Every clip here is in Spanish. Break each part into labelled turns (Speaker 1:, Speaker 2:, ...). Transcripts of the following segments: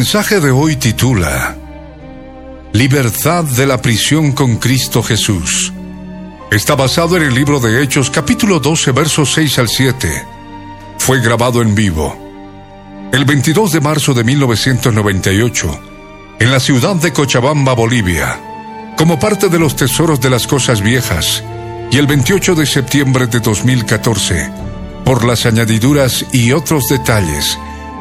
Speaker 1: Mensaje de hoy titula Libertad de la prisión con Cristo Jesús. Está basado en el libro de Hechos capítulo 12 versos 6 al 7. Fue grabado en vivo el 22 de marzo de 1998 en la ciudad de Cochabamba, Bolivia, como parte de los tesoros de las cosas viejas, y el 28 de septiembre de 2014 por las añadiduras y otros detalles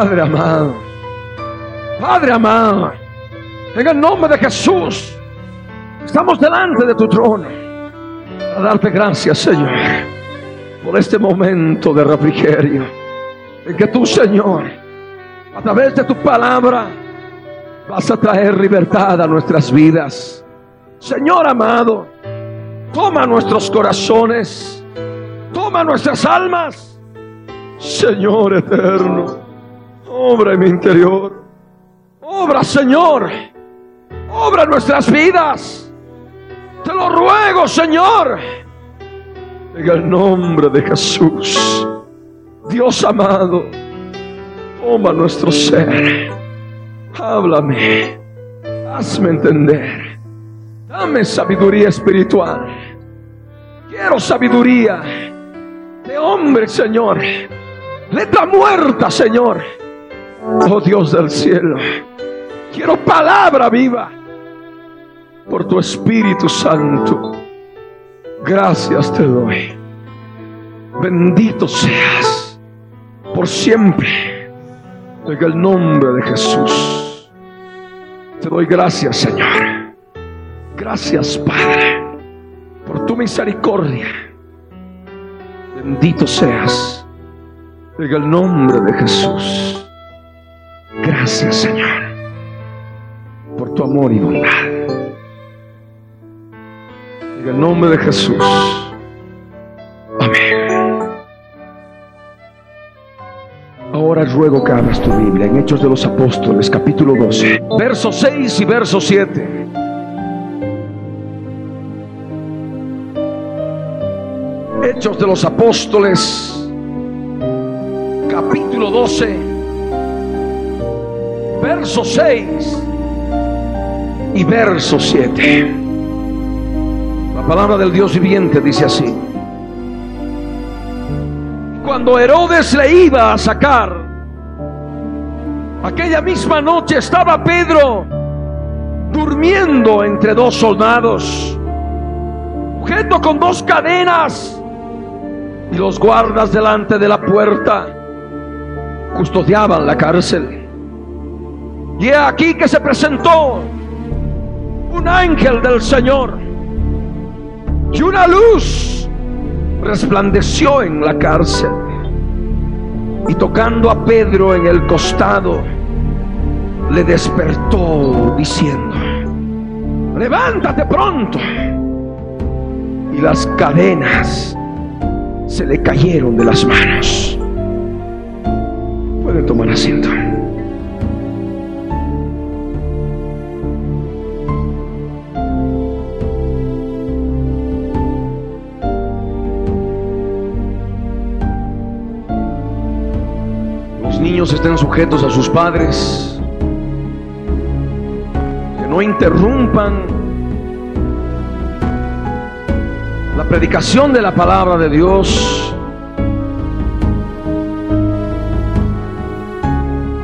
Speaker 2: Padre amado, Padre amado, en el nombre de Jesús, estamos delante de tu trono a darte gracias, Señor, por este momento de refrigerio, en que tú, Señor, a través de tu palabra, vas a traer libertad a nuestras vidas. Señor amado, toma nuestros corazones, toma nuestras almas Señor eterno, obra en mi interior. Obra, Señor. Obra nuestras vidas. Te lo ruego, Señor. En el nombre de Jesús. Dios amado, toma nuestro ser. Háblame. Hazme entender. Dame sabiduría espiritual. Quiero sabiduría de hombre, Señor letra muerta, Señor. Oh Dios del cielo, quiero palabra viva por tu Espíritu Santo. Gracias te doy. Bendito seas por siempre en el nombre de Jesús. Te doy gracias, Señor. Gracias, Padre, por tu misericordia. Bendito seas en el nombre de Jesús. Gracias, Señor, por tu amor y bondad. En el nombre de Jesús. Amén. Ahora ruego que abras tu Biblia en Hechos de los Apóstoles, capítulo 12, verso 6 y verso 7. Hechos de los Apóstoles, capítulo 12, verso 6 y verso 7. La palabra del Dios viviente dice así. Cuando Herodes le iba a sacar, aquella misma noche estaba Pedro durmiendo entre dos soldados, sujeto con dos cadenas, y los guardas delante de la puerta custodiaban la cárcel. Y he aquí que se presentó un ángel del Señor y una luz resplandeció en la cárcel. Y tocando a Pedro en el costado, le despertó diciendo, levántate pronto. Y las cadenas se le cayeron de las manos. Pueden tomar asiento. Estén sujetos a sus padres no interrumpan la predicación de la palabra de Dios.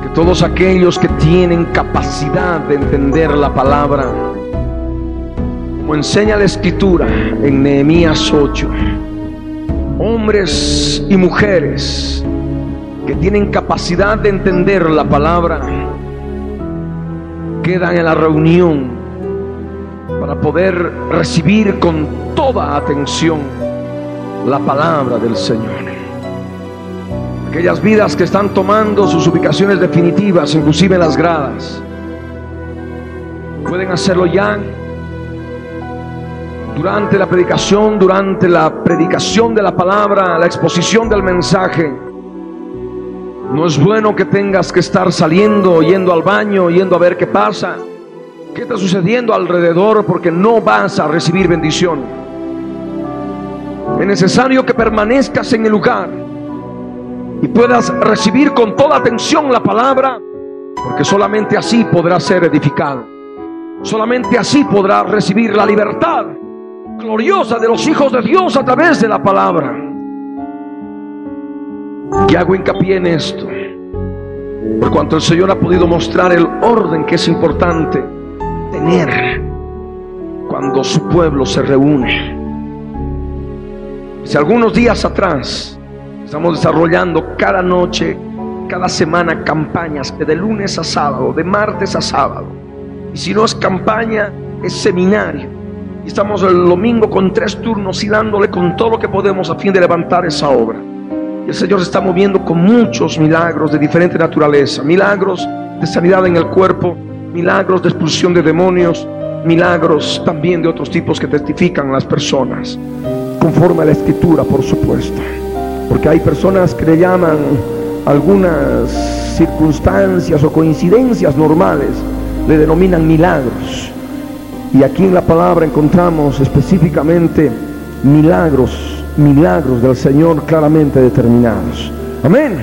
Speaker 2: Que todos aquellos que tienen capacidad de entender la palabra, como enseña la escritura en Nehemías 8, hombres y mujeres que tienen capacidad de entender la palabra, quedan en la reunión para poder recibir con toda atención la palabra del Señor. Aquellas vidas que están tomando sus ubicaciones definitivas, inclusive en las gradas, pueden hacerlo ya durante la predicación, durante la predicación de la palabra, la exposición del mensaje. No es bueno que tengas que estar saliendo, yendo al baño, yendo a ver qué pasa, qué está sucediendo alrededor, porque no vas a recibir bendición. Es necesario que permanezcas en el lugar y puedas recibir con toda atención la palabra, porque solamente así podrás ser edificado. Solamente así podrás recibir la libertad gloriosa de los hijos de Dios a través de la palabra. Y hago hincapié en esto. Por cuanto el Señor ha podido mostrar el orden que es importante tener cuando su pueblo se reúne. Si algunos días atrás estamos desarrollando cada noche, cada semana campañas de lunes a sábado, de martes a sábado. Y si no es campaña, es seminario. Y estamos el domingo con tres turnos y dándole con todo lo que podemos a fin de levantar esa obra. El Señor se está moviendo con muchos milagros de diferente naturaleza. Milagros de sanidad en el cuerpo, milagros de expulsión de demonios, milagros también de otros tipos que testifican a las personas. Conforme a la escritura, por supuesto. Porque hay personas que le llaman algunas circunstancias o coincidencias normales, le denominan milagros. Y aquí en la palabra encontramos específicamente milagros milagros del Señor claramente determinados. Amén.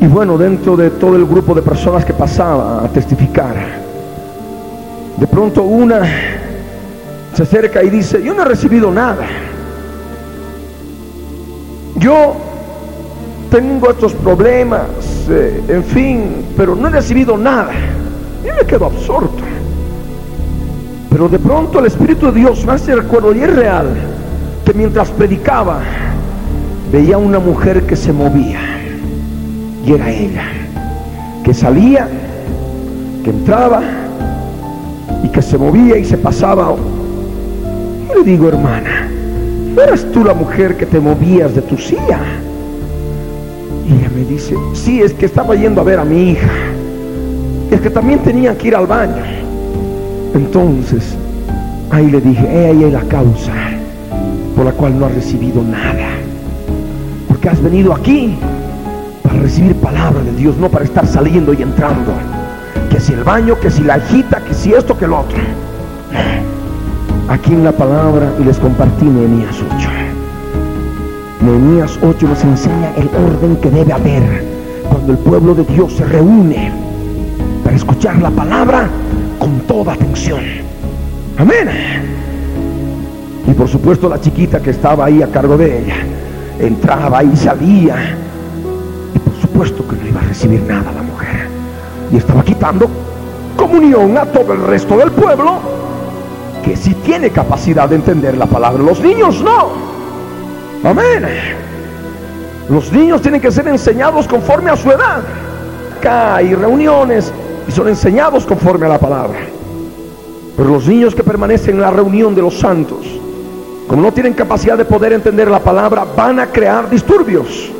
Speaker 2: Y bueno, dentro de todo el grupo de personas que pasaba a testificar, de pronto una se acerca y dice, yo no he recibido nada. Yo tengo estos problemas, eh, en fin, pero no he recibido nada. Y me quedo absorto. Pero de pronto el Espíritu de Dios me hace recuerdo, y es real, que mientras predicaba, veía una mujer que se movía. Y era ella, que salía, que entraba y que se movía y se pasaba. Y le digo, hermana, ¿no eras tú la mujer que te movías de tu silla? Y ella me dice, sí, es que estaba yendo a ver a mi hija. Es que también tenía que ir al baño. Entonces, ahí le dije, ahí es la causa por la cual no has recibido nada. Porque has venido aquí para recibir palabra de Dios, no para estar saliendo y entrando. Que si el baño, que si la hijita, que si esto, que lo otro. Aquí en la palabra y les compartí Nehemías 8. Nehemías 8 nos enseña el orden que debe haber cuando el pueblo de Dios se reúne para escuchar la palabra con toda atención. Amén. Y por supuesto la chiquita que estaba ahí a cargo de ella, entraba y salía. Y por supuesto que no iba a recibir nada la mujer. Y estaba quitando comunión a todo el resto del pueblo que si tiene capacidad de entender la palabra. Los niños no. Amén. Los niños tienen que ser enseñados conforme a su edad. Acá hay reuniones y son enseñados conforme a la palabra. Pero los niños que permanecen en la reunión de los santos, como no tienen capacidad de poder entender la palabra, van a crear disturbios,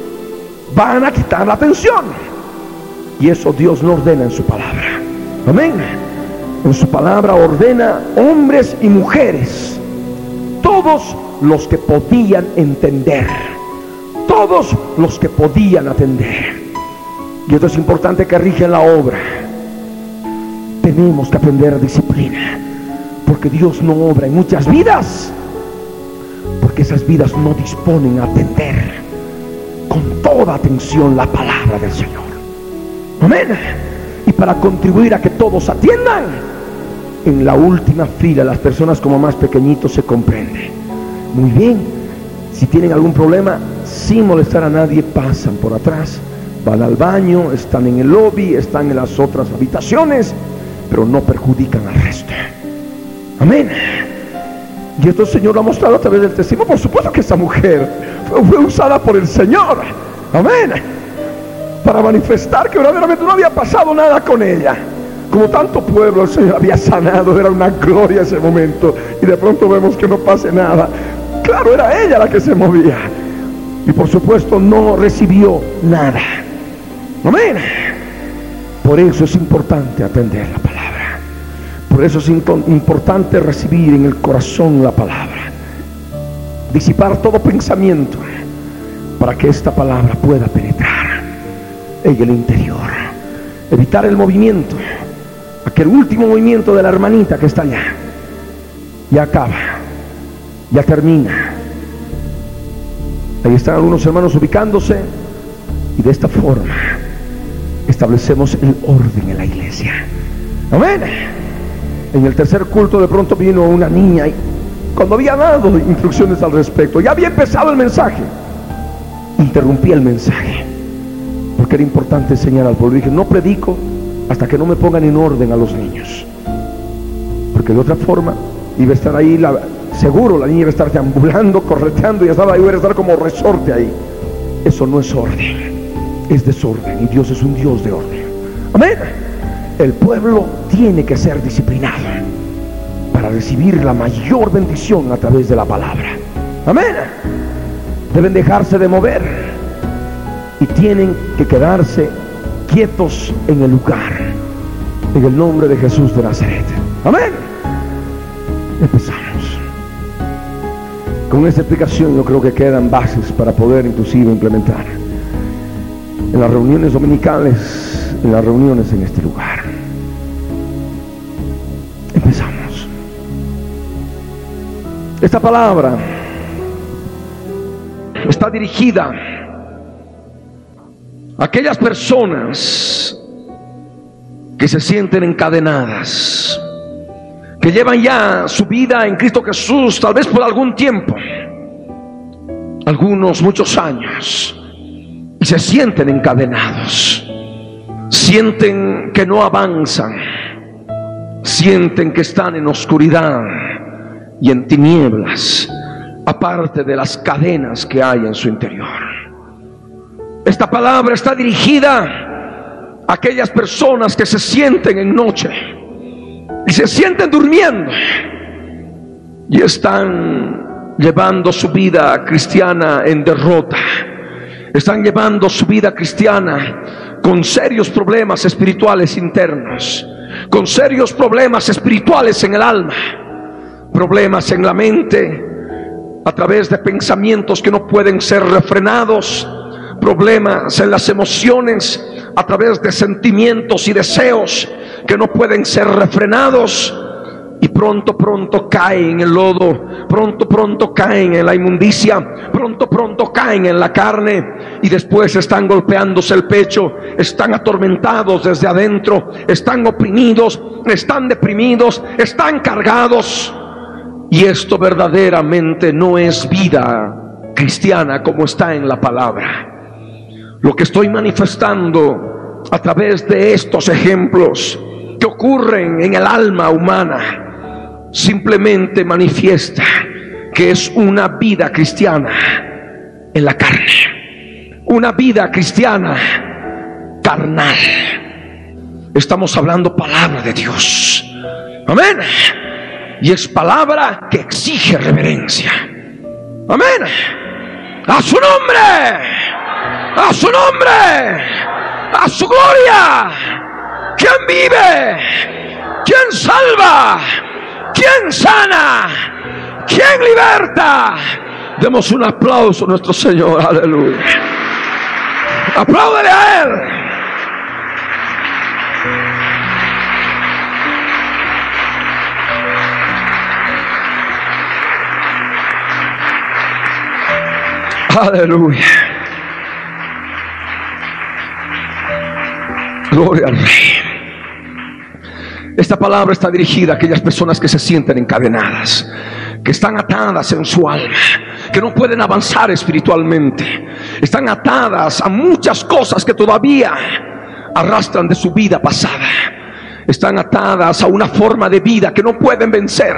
Speaker 2: van a quitar la atención. Y eso Dios no ordena en su palabra. Amén. En su palabra ordena hombres y mujeres, todos los que podían entender, todos los que podían atender. Y esto es importante que rigen la obra tenemos que aprender disciplina. Porque Dios no obra en muchas vidas. Porque esas vidas no disponen a atender con toda atención la palabra del Señor. Amén. Y para contribuir a que todos atiendan, en la última fila, las personas como más pequeñitos se comprende. Muy bien, si tienen algún problema, sin molestar a nadie, pasan por atrás, van al baño, están en el lobby, están en las otras habitaciones, pero no perjudican al resto. Amén. Y esto el Señor lo ha mostrado a través del testimonio. Por supuesto que esta mujer fue, usada por el Señor. Amén. Para manifestar que verdaderamente no había pasado nada con ella. Como tanto pueblo el Señor había sanado, era una gloria ese momento. Y de pronto vemos que no pase nada. Claro, era ella la que se movía. Y por supuesto no recibió nada. Amén. Por eso es importante atender la palabra. Por eso es importante recibir en el corazón la palabra. Disipar todo pensamiento para que esta palabra pueda penetrar en el interior. Evitar el movimiento. Aquel último movimiento de la hermanita que está allá. Ya acaba. Ya termina. Ahí están algunos hermanos ubicándose. Y de esta forma establecemos el orden en la iglesia. Amén. En el tercer culto de pronto vino una niña y cuando había dado instrucciones al respecto, ya había empezado el mensaje, interrumpí el mensaje, porque era importante enseñar al pueblo. Dije, no predico hasta que no me pongan en orden a los niños, porque de otra forma iba a estar ahí, la, seguro la niña iba a estar deambulando, correteando y estaba iba a estar como resorte ahí. Eso no es orden, es desorden y Dios es un Dios de orden. Amén el pueblo tiene que ser disciplinado para recibir la mayor bendición a través de la palabra. Amén. Deben dejarse de mover y tienen que quedarse quietos en el lugar. En el nombre de Jesús de Nazaret. Amén. Empezamos. Con esta explicación yo creo que quedan bases para poder inclusive implementar en las reuniones dominicales, en las reuniones en este lugar. Esta palabra está dirigida a aquellas personas que se sienten encadenadas, que llevan ya su vida en Cristo Jesús, tal vez por algún tiempo, algunos muchos años, y se sienten encadenados, sienten que no avanzan sienten que están en oscuridad y en tinieblas, aparte de las cadenas que hay en su interior. Esta palabra está dirigida a aquellas personas que se sienten en noche y se sienten durmiendo y están llevando su vida cristiana en derrota. Están llevando su vida cristiana con serios problemas espirituales internos con serios problemas espirituales en el alma, problemas en la mente, a través de pensamientos que no pueden ser refrenados, problemas en las emociones, a través de sentimientos y deseos que no pueden ser refrenados y pronto, pronto caen en el lodo, pronto, pronto caen en la inmundicia, pronto, pronto caen en la carne y después están golpeándose el pecho, están atormentados desde adentro, están oprimidos, están deprimidos, están cargados. Y esto verdaderamente no es vida cristiana como está en la palabra. Lo que estoy manifestando a través de estos ejemplos que ocurren en el alma humana, simplemente manifiesta que es una vida cristiana en la carne, una vida cristiana carnal. Estamos hablando palabra de Dios. Amén. Y es palabra que exige reverencia. Amén. A su nombre. A su nombre. A su gloria. ¿Quién vive? ¿Quién salva? ¿Quién sana? ¿Quién liberta? Demos un aplauso a nuestro Señor, aleluya. Apláudele a Él. Aleluya. Gloria al Rey. Esta palabra está dirigida a aquellas personas que se sienten encadenadas, que están atadas en su alma, que no pueden avanzar espiritualmente, están atadas a muchas cosas que todavía arrastran de su vida pasada. Están atadas a una forma de vida que no pueden vencer,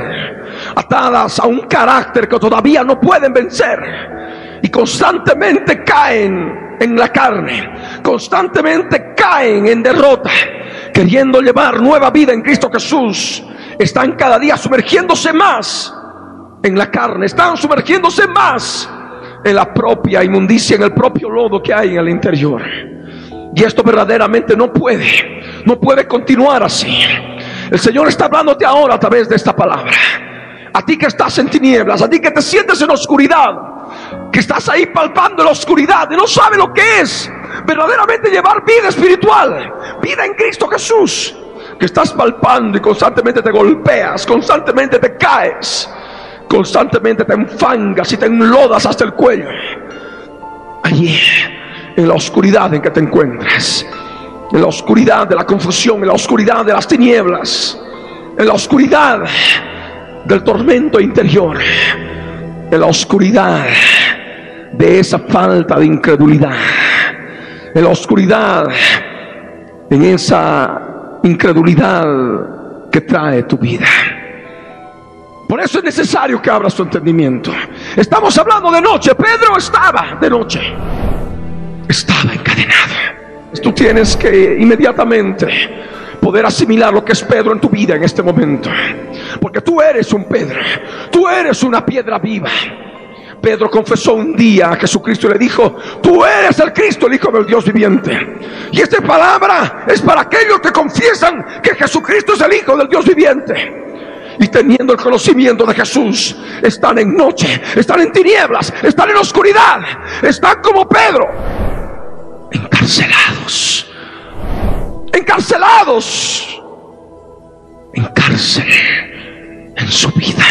Speaker 2: atadas a un carácter que todavía no pueden vencer. Y constantemente caen en la carne, constantemente caen en derrota, queriendo llevar nueva vida en Cristo Jesús. Están cada día sumergiéndose más en la carne, están sumergiéndose más en la propia inmundicia, en el propio lodo que hay en el interior. Y esto verdaderamente no puede, no puede continuar así. El Señor está hablándote ahora a través de esta palabra. A ti que estás en tinieblas, a ti que te sientes en oscuridad, que estás ahí palpando la oscuridad y no sabes lo que es verdaderamente llevar vida espiritual, vida en Cristo Jesús, que estás palpando y constantemente te golpeas, constantemente te caes constantemente te enfangas y te enlodas hasta el cuello. Allí, en la oscuridad en que te encuentras, en la oscuridad de la confusión, en la oscuridad de las tinieblas, en la oscuridad del tormento interior, en la oscuridad de esa falta de incredulidad, en la oscuridad, en esa incredulidad que trae tu vida. Por eso es necesario que abras tu entendimiento. Estamos hablando de noche. Pedro estaba de noche. Estaba encadenado. Tú tienes que inmediatamente poder asimilar lo que es Pedro en tu vida en este momento. Porque tú eres un Pedro. Tú eres una piedra viva. Pedro confesó un día a Jesucristo y le dijo, tú eres el Cristo, el Hijo del Dios viviente. Y esta palabra es para aquellos que confiesan que Jesucristo es el Hijo del Dios viviente y teniendo el conocimiento de Jesús, están en noche, están en tinieblas, están en oscuridad, están como Pedro, encarcelados, encarcelados, en cárcel en su vida,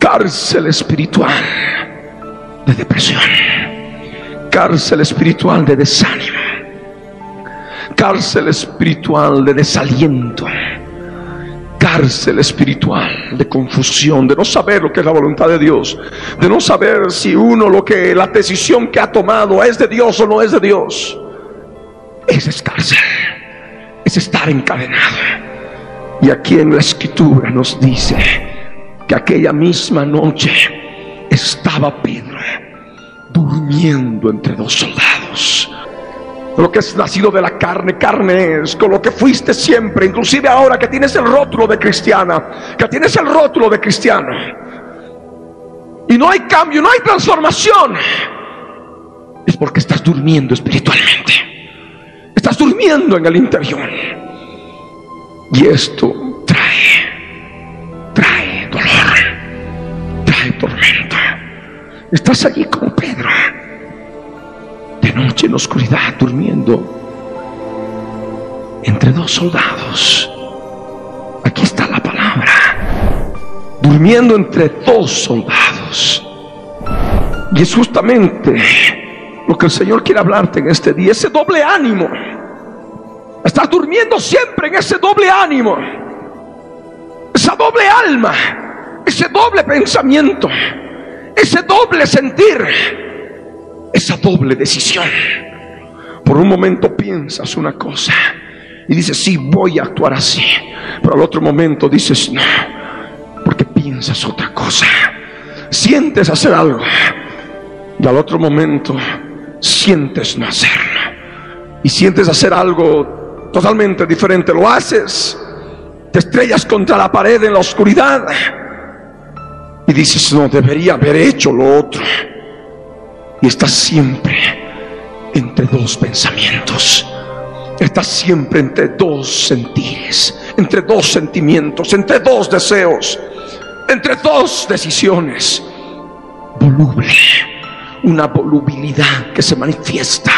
Speaker 2: cárcel espiritual de depresión, cárcel espiritual de desánimo, cárcel espiritual de desaliento cárcel espiritual de confusión, de no saber lo que es la voluntad de Dios, de no saber si uno lo que la decisión que ha tomado es de Dios o no es de Dios. Es cárcel, es estar encadenado. Y aquí en la escritura nos dice que aquella misma noche estaba Pedro durmiendo entre dos soldados lo que es nacido de la carne, carne es, con lo que fuiste siempre, inclusive ahora que tienes el rótulo de cristiana, que tienes el rótulo de cristiano. Y no hay cambio, no hay transformación. Es porque estás durmiendo espiritualmente. Estás durmiendo en el interior. Y esto trae, Estás allí como Pedro noche en oscuridad durmiendo entre dos soldados. Aquí está la palabra. Durmiendo entre dos soldados. Y es justamente lo que el Señor quiere hablarte en este día, ese doble ánimo. Estás durmiendo siempre en ese doble ánimo. Esa doble alma, ese doble pensamiento, ese doble sentir esa doble decisión. Por un momento piensas una cosa y dices, sí, voy a actuar así. Pero al otro momento dices, no, porque piensas otra cosa. Sientes hacer algo y al otro momento sientes no hacerlo. Y sientes hacer algo totalmente diferente. Lo haces, te estrellas contra la pared en la oscuridad y dices, no, debería haber hecho lo otro y estás siempre entre dos pensamientos. Estás siempre entre dos sentires, entre dos sentimientos, entre dos deseos, entre dos decisiones. Voluble, una volubilidad que se manifiesta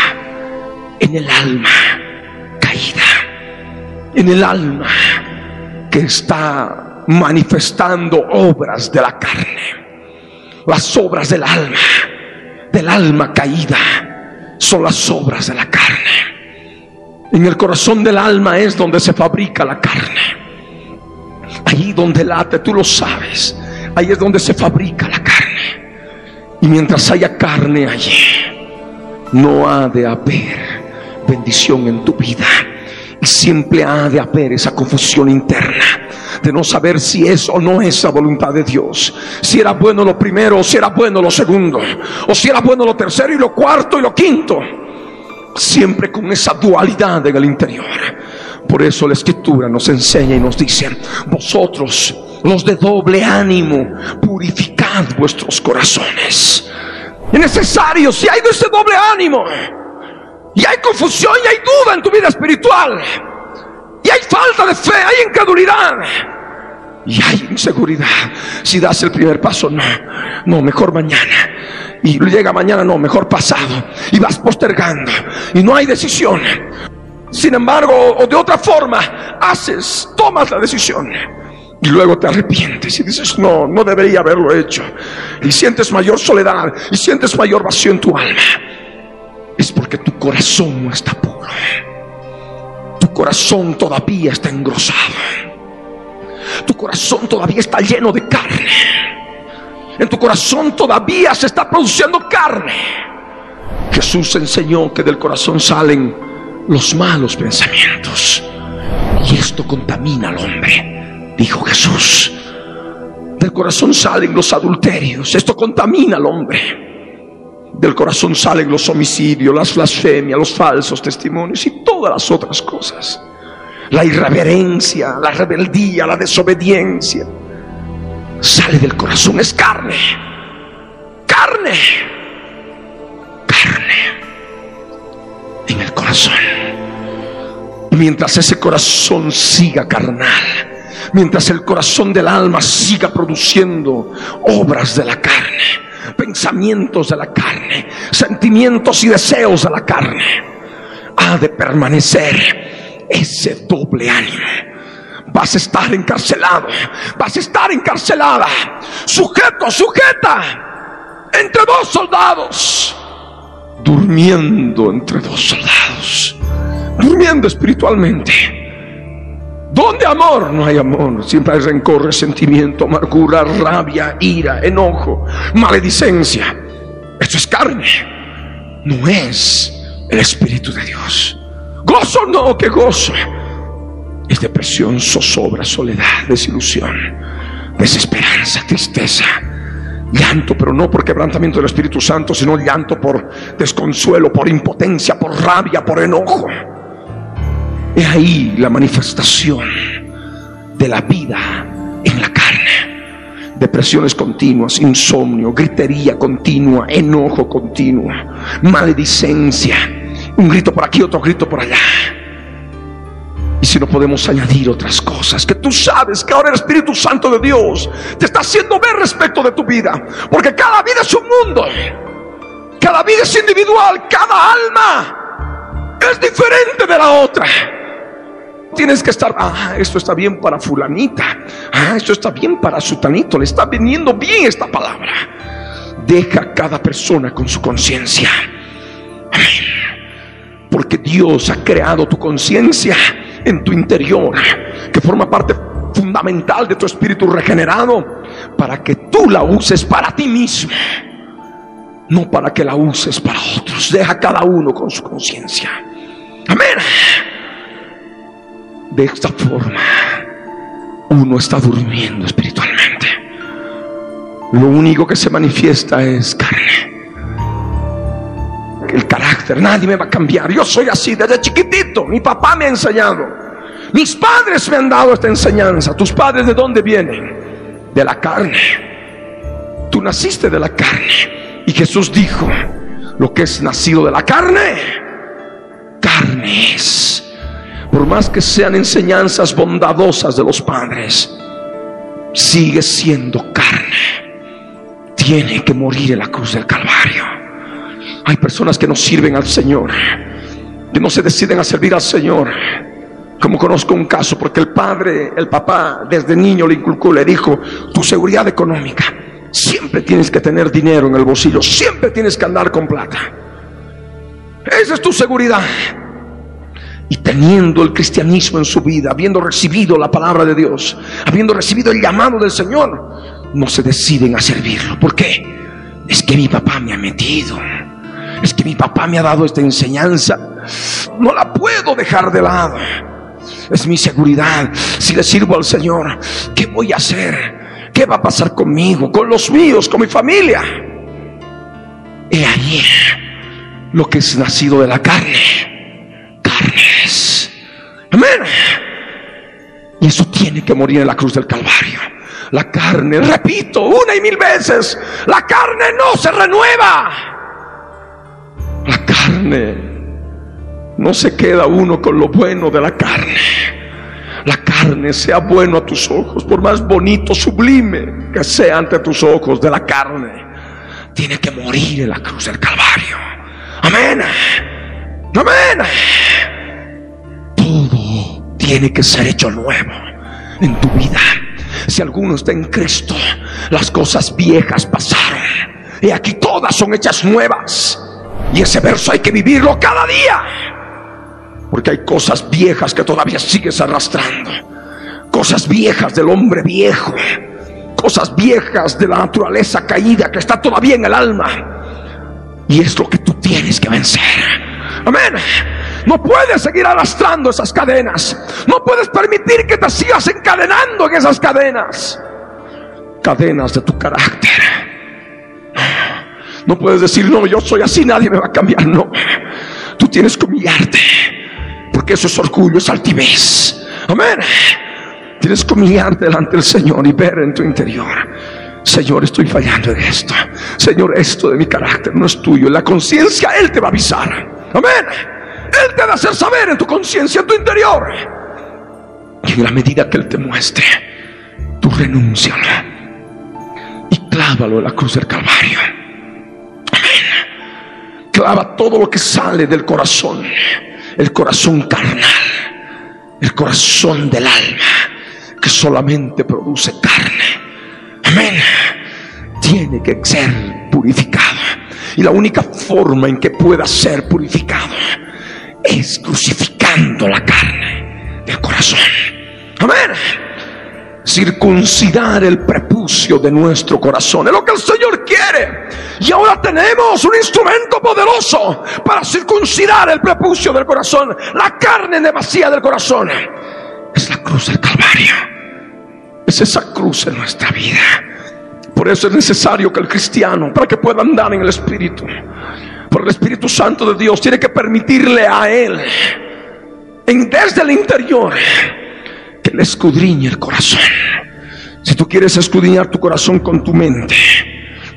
Speaker 2: en el alma caída, en el alma que está manifestando obras de la carne, las obras del alma del alma caída son las obras de la carne. En el corazón del alma es donde se fabrica la carne. Ahí donde late, tú lo sabes. Ahí es donde se fabrica la carne. Y mientras haya carne allí, no ha de haber bendición en tu vida. Siempre ha de haber esa confusión interna de no saber si es o no es la voluntad de Dios. Si era bueno lo primero o si era bueno lo segundo. O si era bueno lo tercero y lo cuarto y lo quinto. Siempre con esa dualidad en el interior. Por eso la escritura nos enseña y nos dice, vosotros los de doble ánimo, purificad vuestros corazones. Es necesario, si hay de ese doble ánimo, y hay confusión y hay duda en tu vida espiritual, y hay falta de fe, hay incredulidad, y hay inseguridad. Si das el primer paso, no, no, mejor mañana. Y llega mañana, no, mejor pasado. Y vas postergando. Y no hay decisión. Sin embargo, o de otra forma, haces, tomas la decisión. Y luego te arrepientes y dices, no, no debería haberlo hecho. Y sientes mayor soledad y sientes mayor vacío en tu alma. Es porque tu corazón no está puro. Tu corazón todavía está engrosado. Tu corazón todavía está lleno de carne. En tu corazón todavía se está produciendo carne. Jesús enseñó que del corazón salen los malos pensamientos. Y esto contamina al hombre, dijo Jesús. Del corazón salen los adulterios. Esto contamina al hombre. Del corazón salen los homicidios, las blasfemias, los falsos testimonios y todas las otras cosas. La irreverencia, la rebeldía, la desobediencia. Sale del corazón, es carne. Carne. Carne en el corazón. Mientras ese corazón siga carnal, mientras el corazón del alma siga produciendo obras de la carne, pensamientos de la carne, sentimientos y deseos de la carne, ha de permanecer ese doble ánimo. Vas a estar encarcelado, vas a estar encarcelada, sujeto, sujeta, entre dos soldados durmiendo entre dos soldados, durmiendo espiritualmente. Donde amor no hay amor, siempre hay rencor, resentimiento, amargura, rabia, ira, enojo, maledicencia. Esto es carne, no es el Espíritu de Dios. Gozo no, que gozo. Es depresión, zozobra, soledad, desilusión, desesperanza, tristeza Llanto, pero no por quebrantamiento del Espíritu Santo, sino llanto por desconsuelo, por impotencia, por rabia, por enojo. Es ahí la manifestación de la vida en la carne. Depresiones continuas, insomnio, gritería continua, enojo continuo, maledicencia. Un grito por aquí, otro grito por allá. Y si no podemos añadir otras cosas, que tú sabes que ahora el Espíritu Santo de Dios te está haciendo ver respecto de tu vida. Porque cada vida es un mundo. Cada vida es individual. Cada alma es diferente de la otra. Tienes que estar, ah, esto está bien para fulanita. Ah, esto está bien para sutanito. Le está viniendo bien esta palabra. Deja cada persona con su conciencia. Porque Dios ha creado tu conciencia en tu interior, que forma parte fundamental de tu espíritu regenerado, para que tú la uses para ti mismo, no para que la uses para otros. Deja cada uno con su conciencia. Amén. De esta forma, uno está durmiendo espiritualmente. Lo único que se manifiesta es carne el carácter, nadie me va a cambiar. Yo soy así desde chiquitito. Mi papá me ha enseñado. Mis padres me han dado esta enseñanza. ¿Tus padres de dónde vienen? De la carne. Tú naciste de la carne. Y Jesús dijo, lo que es nacido de la carne, carne es. Por más que sean enseñanzas bondadosas de los padres, sigue siendo carne. Tiene que morir en la cruz del Calvario. Hay personas que no sirven al Señor, que no se deciden a servir al Señor. Como conozco un caso, porque el padre, el papá, desde niño le inculcó, le dijo, tu seguridad económica, siempre tienes que tener dinero en el bolsillo, siempre tienes que andar con plata. Esa es tu seguridad. Y teniendo el cristianismo en su vida, habiendo recibido la palabra de Dios, habiendo recibido el llamado del Señor, no se deciden a servirlo. ¿Por qué? Es que mi papá me ha metido. Es que mi papá me ha dado esta enseñanza. No la puedo dejar de lado. Es mi seguridad. Si le sirvo al Señor, ¿qué voy a hacer? ¿Qué va a pasar conmigo, con los míos, con mi familia? He ahí lo que es nacido de la carne Amén. Y eso tiene que morir en la cruz del Calvario. La carne, repito una y mil veces, la carne no se renueva. La carne no se queda uno con lo bueno de la carne. La carne sea bueno a tus ojos, por más bonito, sublime que sea ante tus ojos de la carne, tiene que morir en la cruz del Calvario. Amén. Amén tiene que ser hecho nuevo en tu vida. Si alguno está en Cristo, las cosas viejas pasaron. Y aquí todas son hechas nuevas. Y ese verso hay que vivirlo cada día. Porque hay cosas viejas que todavía sigues arrastrando. Cosas viejas del hombre viejo. Cosas viejas de la naturaleza caída que está todavía en el alma. Y es lo que tú tienes que vencer. Amén. No puedes seguir arrastrando esas cadenas. No puedes permitir que te sigas encadenando en esas cadenas. Cadenas de tu carácter. No puedes decir, no, yo soy así, nadie me va a cambiar. No. Tú tienes que humillarte. Porque eso es orgullo, es altivez. Amén. Tienes que humillarte delante del Señor y ver en tu interior. Señor, estoy fallando en esto. Señor, esto de mi carácter no es tuyo. La conciencia, Él te va a avisar. Amén. Él te va a hacer saber en tu conciencia, en tu interior. Y en la medida que Él te muestre, tú renúncialo y clávalo en la cruz del Calvario. Amén. Clava todo lo que sale del corazón, el corazón carnal, el corazón del alma, que solamente produce carne. Amén. Tiene que ser purificado. Y la única forma en que pueda ser purificado es crucificando la carne del corazón. Amén. Circuncidar el prepucio de nuestro corazón es lo que el Señor quiere. Y ahora tenemos un instrumento poderoso para circuncidar el prepucio del corazón, la carne vacía del corazón. Es la cruz del Calvario. Es esa cruz en nuestra vida. Por eso es necesario que el cristiano, para que pueda andar en el Espíritu, por el Espíritu Santo de Dios, tiene que permitirle a Él, desde el interior, que le escudriñe el corazón. Si tú quieres escudriñar tu corazón con tu mente,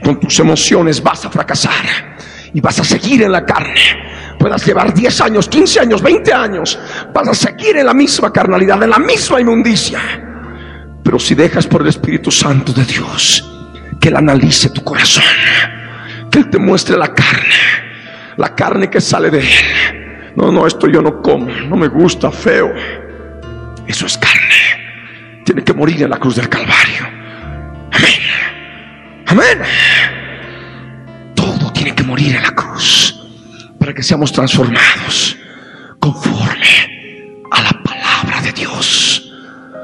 Speaker 2: con tus emociones, vas a fracasar y vas a seguir en la carne. Puedas llevar 10 años, 15 años, 20 años, vas a seguir en la misma carnalidad, en la misma inmundicia. Pero si dejas por el Espíritu Santo de Dios que Él analice tu corazón, que Él te muestre la carne, la carne que sale de él. No, no, esto yo no como, no me gusta, feo. Eso es carne. Tiene que morir en la cruz del Calvario. Amén. Amén. Todo tiene que morir en la cruz para que seamos transformados conforme a la palabra de Dios.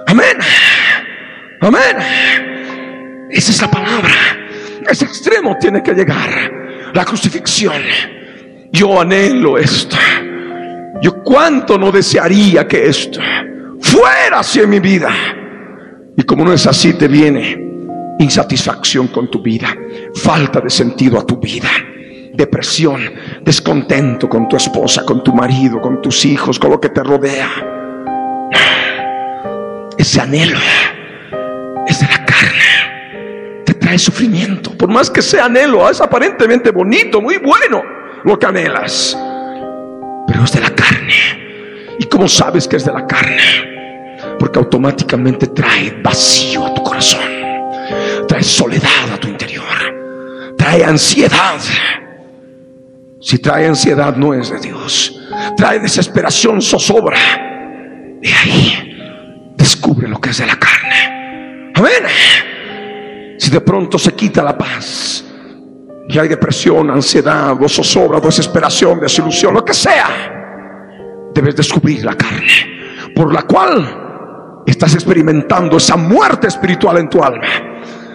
Speaker 2: Amén. Amén. Esa es la palabra. Ese extremo tiene que llegar. La crucifixión yo anhelo esto. Yo cuánto no desearía que esto fuera así en mi vida. Y como no es así, te viene insatisfacción con tu vida, falta de sentido a tu vida, depresión, descontento con tu esposa, con tu marido, con tus hijos, con lo que te rodea. Ese anhelo es de la carne. Te trae sufrimiento. Por más que sea anhelo, es aparentemente bonito, muy bueno lo que anhelas, pero es de la carne. ¿Y cómo sabes que es de la carne? Porque automáticamente trae vacío a tu corazón, trae soledad a tu interior, trae ansiedad. Si trae ansiedad no es de Dios, trae desesperación, zozobra. De ahí descubre lo que es de la carne. Amén. Si de pronto se quita la paz, y hay depresión, ansiedad, o zozobra, desesperación, desilusión, lo que sea. debes descubrir la carne, por la cual estás experimentando esa muerte espiritual en tu alma.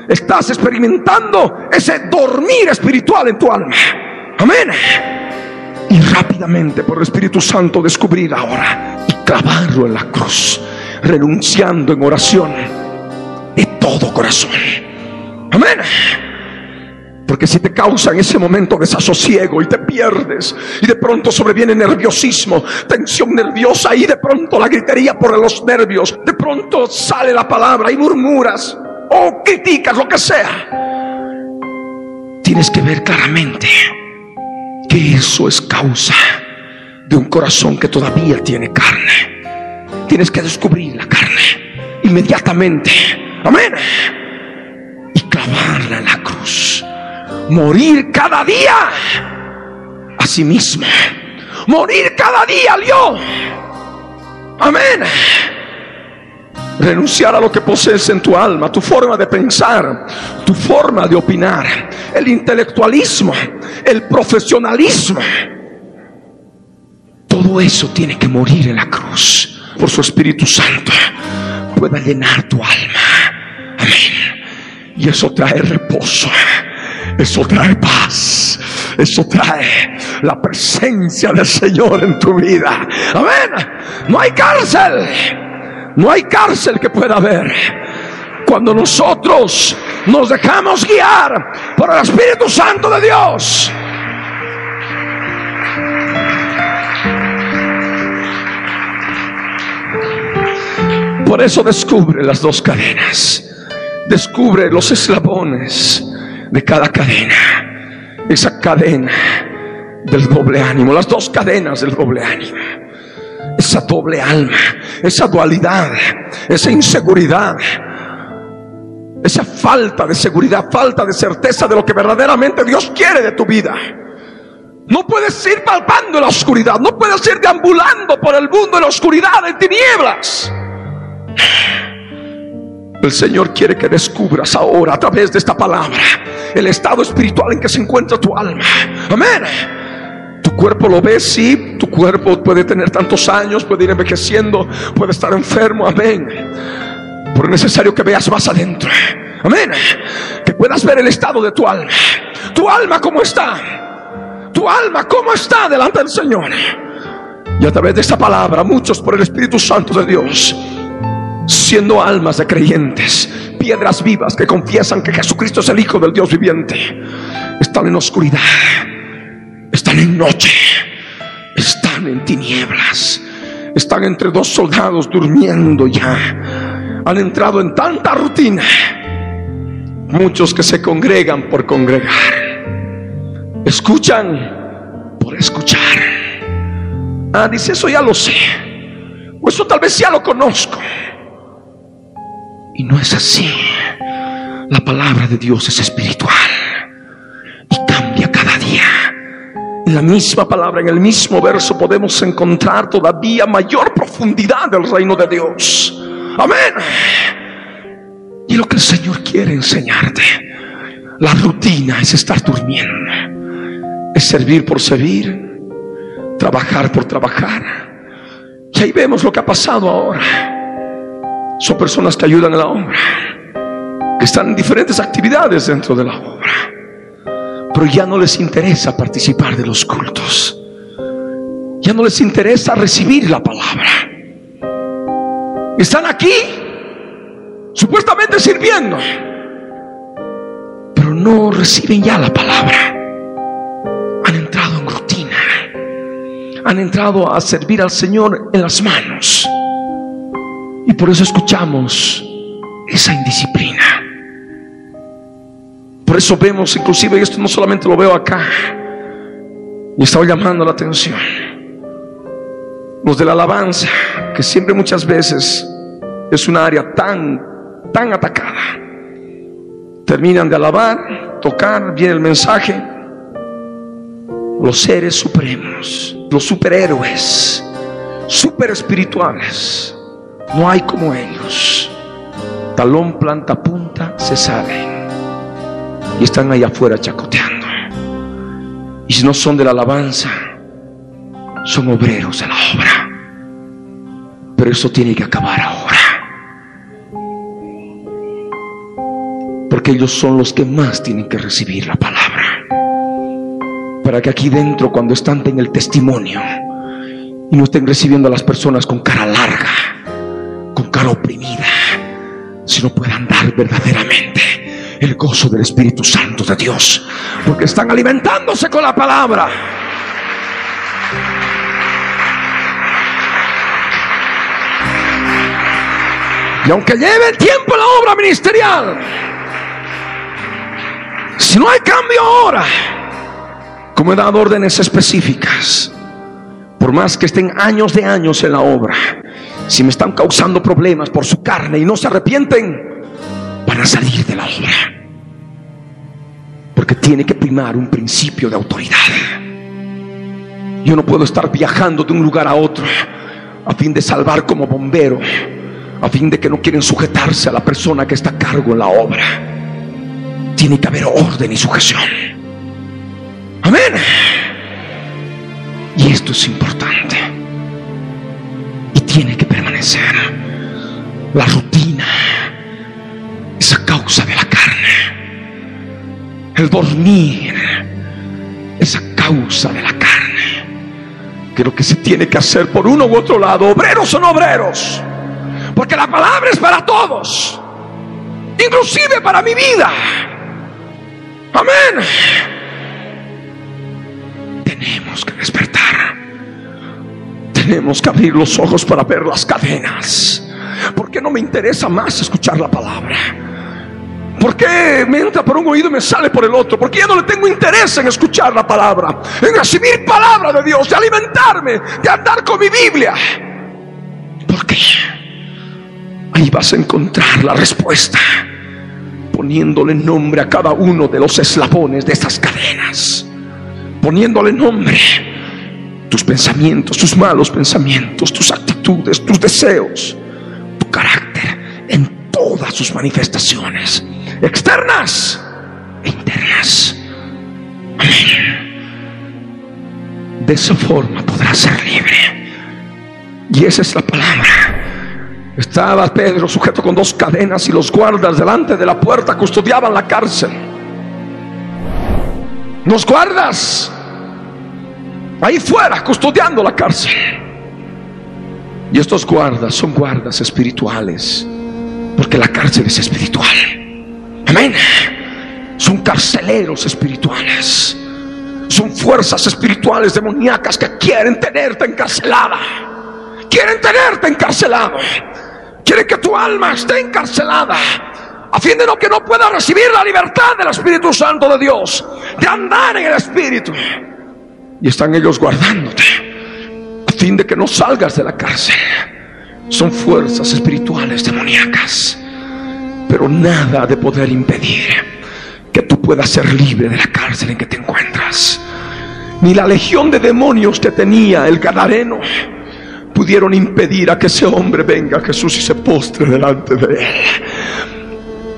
Speaker 2: Estás experimentando ese dormir espiritual en tu alma. Amén. Y rápidamente por el Espíritu Santo descubrir ahora y clavarlo en la cruz, renunciando en oración de todo corazón. Amén. Porque si te causa en ese momento desasosiego y te pierdes y de pronto sobreviene nerviosismo, tensión nerviosa y de pronto la gritería por los nervios, de pronto sale la palabra y murmuras o criticas lo que sea, tienes que ver claramente que eso es causa de un corazón que todavía tiene carne. Tienes que descubrir la carne inmediatamente. Amén. Y clavarla en la cruz morir cada día a sí mismo. Morir cada día yo. Amén. Renunciar a lo que posees en tu alma, tu forma de pensar, tu forma de opinar, el intelectualismo, el profesionalismo. Todo eso tiene que morir en la cruz por su Espíritu Santo. Pueda llenar tu alma. Amén. Y eso trae reposo. Eso trae paz. Eso trae la presencia del Señor en tu vida. Amén. No hay cárcel. No hay cárcel que pueda haber. Cuando nosotros nos dejamos guiar por el Espíritu Santo de Dios. Por eso descubre las dos cadenas. Descubre los eslabones de cada cadena. Esa cadena del doble ánimo, las dos cadenas del doble ánimo. Esa doble alma, esa dualidad, esa inseguridad, esa falta de seguridad, falta de certeza de lo que verdaderamente Dios quiere de tu vida. No puedes ir palpando en la oscuridad, no puedes ir deambulando por el mundo en la oscuridad, en tinieblas. El Señor quiere que descubras ahora a través de esta palabra el estado espiritual en que se encuentra tu alma. Amén. Tu cuerpo lo ves, sí. Tu cuerpo puede tener tantos años, puede ir envejeciendo, puede estar enfermo. Amén. Pero es necesario que veas más adentro. Amén. Que puedas ver el estado de tu alma. Tu alma cómo está. Tu alma cómo está delante del Señor. Y a través de esta palabra, muchos por el Espíritu Santo de Dios siendo almas de creyentes, piedras vivas que confiesan que Jesucristo es el Hijo del Dios viviente, están en oscuridad, están en noche, están en tinieblas, están entre dos soldados durmiendo ya, han entrado en tanta rutina, muchos que se congregan por congregar, escuchan por escuchar. Ah, dice, eso ya lo sé, o eso tal vez ya lo conozco. Y no es así. La palabra de Dios es espiritual y cambia cada día. En la misma palabra, en el mismo verso, podemos encontrar todavía mayor profundidad del reino de Dios. Amén. Y lo que el Señor quiere enseñarte, la rutina es estar durmiendo, es servir por servir, trabajar por trabajar. Y ahí vemos lo que ha pasado ahora. Son personas que ayudan en la obra, que están en diferentes actividades dentro de la obra, pero ya no les interesa participar de los cultos, ya no les interesa recibir la palabra. Están aquí, supuestamente sirviendo, pero no reciben ya la palabra. Han entrado en rutina, han entrado a servir al Señor en las manos y por eso escuchamos esa indisciplina. Por eso vemos, inclusive, esto no solamente lo veo acá, y estaba llamando la atención, los de la alabanza, que siempre muchas veces es un área tan, tan atacada. Terminan de alabar, tocar, viene el mensaje. Los seres supremos, los superhéroes, super espirituales, no hay como ellos. Talón, planta, punta, se salen. Y están ahí afuera chacoteando. Y si no son de la alabanza, son obreros de la obra. Pero eso tiene que acabar ahora. Porque ellos son los que más tienen que recibir la palabra. Para que aquí dentro, cuando están en el testimonio, y no estén recibiendo a las personas con cara larga, con cara oprimida, sino puedan dar verdaderamente el gozo del Espíritu Santo de Dios, porque están alimentándose con la palabra. Y aunque lleve el tiempo la obra ministerial, si no hay cambio ahora, como he dado órdenes específicas, por más que estén años de años en la obra, si me están causando problemas por su carne y no se arrepienten, van a salir de la obra. Porque tiene que primar un principio de autoridad. Yo no puedo estar viajando de un lugar a otro a fin de salvar como bombero, a fin de que no quieren sujetarse a la persona que está a cargo en la obra. Tiene que haber orden y sujeción. Amén. Y esto es importante. Tiene que permanecer. La rutina, esa causa de la carne. El dormir, esa causa de la carne. Creo que se tiene que hacer por uno u otro lado, obreros no obreros. Porque la palabra es para todos. Inclusive para mi vida. Amén tenemos que despertar. Tenemos que abrir los ojos para ver las cadenas. Porque no me interesa más escuchar la palabra. Porque me entra por un oído y me sale por el otro? Porque ya no le tengo interés en escuchar la palabra, en recibir palabra de Dios, de alimentarme, de andar con mi Biblia. Porque ahí vas a encontrar la respuesta, poniéndole nombre a cada uno de los eslabones de estas cadenas poniéndole nombre. Tus pensamientos, tus malos pensamientos, tus actitudes, tus deseos, tu carácter en todas sus manifestaciones, externas e internas. Amén. De esa forma podrás ser libre. Y esa es la palabra. Estaba Pedro sujeto con dos cadenas y los guardas delante de la puerta custodiaban la cárcel. Los guardas ahí fuera custodiando la cárcel. Y estos guardas son guardas espirituales, porque la cárcel es espiritual. Amén. Son carceleros espirituales. Son fuerzas espirituales demoníacas que quieren tenerte encarcelada. Quieren tenerte encarcelado. Quieren que tu alma esté encarcelada. A fin de no que no pueda recibir la libertad del Espíritu Santo de Dios. De andar en el Espíritu. Y están ellos guardándote a fin de que no salgas de la cárcel. Son fuerzas espirituales demoníacas, pero nada de poder impedir que tú puedas ser libre de la cárcel en que te encuentras. Ni la legión de demonios que tenía el Gadareno pudieron impedir a que ese hombre venga a Jesús y se postre delante de él.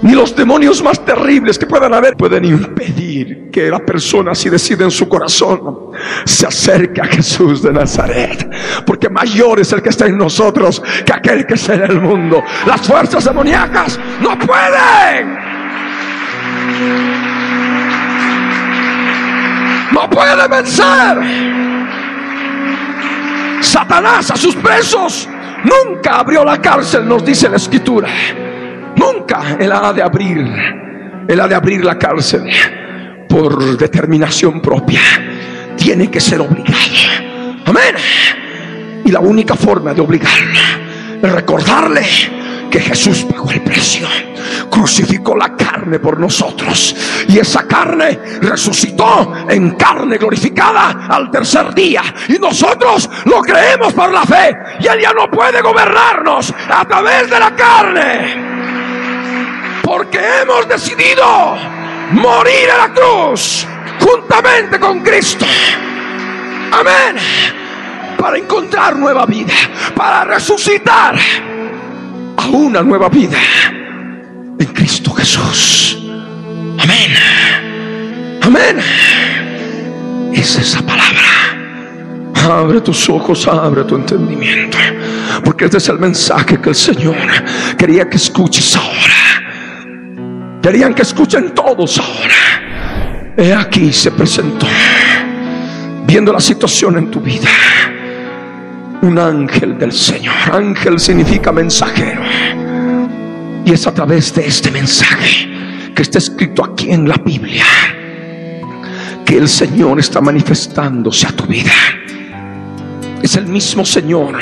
Speaker 2: Ni los demonios más terribles que puedan haber pueden impedir que la persona, si decide en su corazón, se acerque a Jesús de Nazaret. Porque mayor es el que está en nosotros que aquel que está en el mundo. Las fuerzas demoníacas no pueden. No pueden vencer. Satanás a sus presos nunca abrió la cárcel, nos dice la escritura. Nunca Él ha de abrir, Él ha de abrir la cárcel por determinación propia. Tiene que ser obligado. Amén. Y la única forma de obligarlo es recordarle que Jesús pagó el precio, crucificó la carne por nosotros y esa carne resucitó en carne glorificada al tercer día y nosotros lo creemos por la fe y Él ya no puede gobernarnos a través de la carne porque hemos decidido morir a la cruz juntamente con Cristo. Amén. Para encontrar nueva vida, para resucitar a una nueva vida en Cristo Jesús. Amén. Amén. Es esa palabra. Abre tus ojos, abre tu entendimiento. Porque este es el mensaje que el Señor quería que escuches ahora. Querían que escuchen todos ahora. He aquí se presentó, viendo la situación en tu vida, un ángel del Señor. Ángel significa mensajero. Y es a través de este mensaje que está escrito aquí en la Biblia que el Señor está manifestándose a tu vida. Es el mismo Señor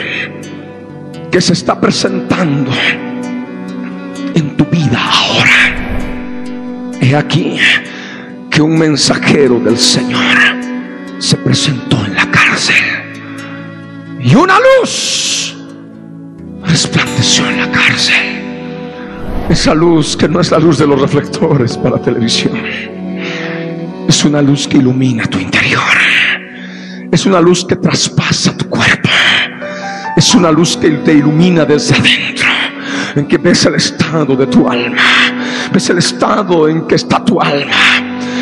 Speaker 2: que se está presentando en tu vida ahora. He aquí que un mensajero del Señor se presentó en la cárcel y una luz resplandeció en la cárcel. Esa luz que no es la luz de los reflectores para televisión. Es una luz que ilumina tu interior. Es una luz que traspasa tu cuerpo. Es una luz que te ilumina desde adentro. En que ves el estado de tu alma. Ves el estado en que está tu alma.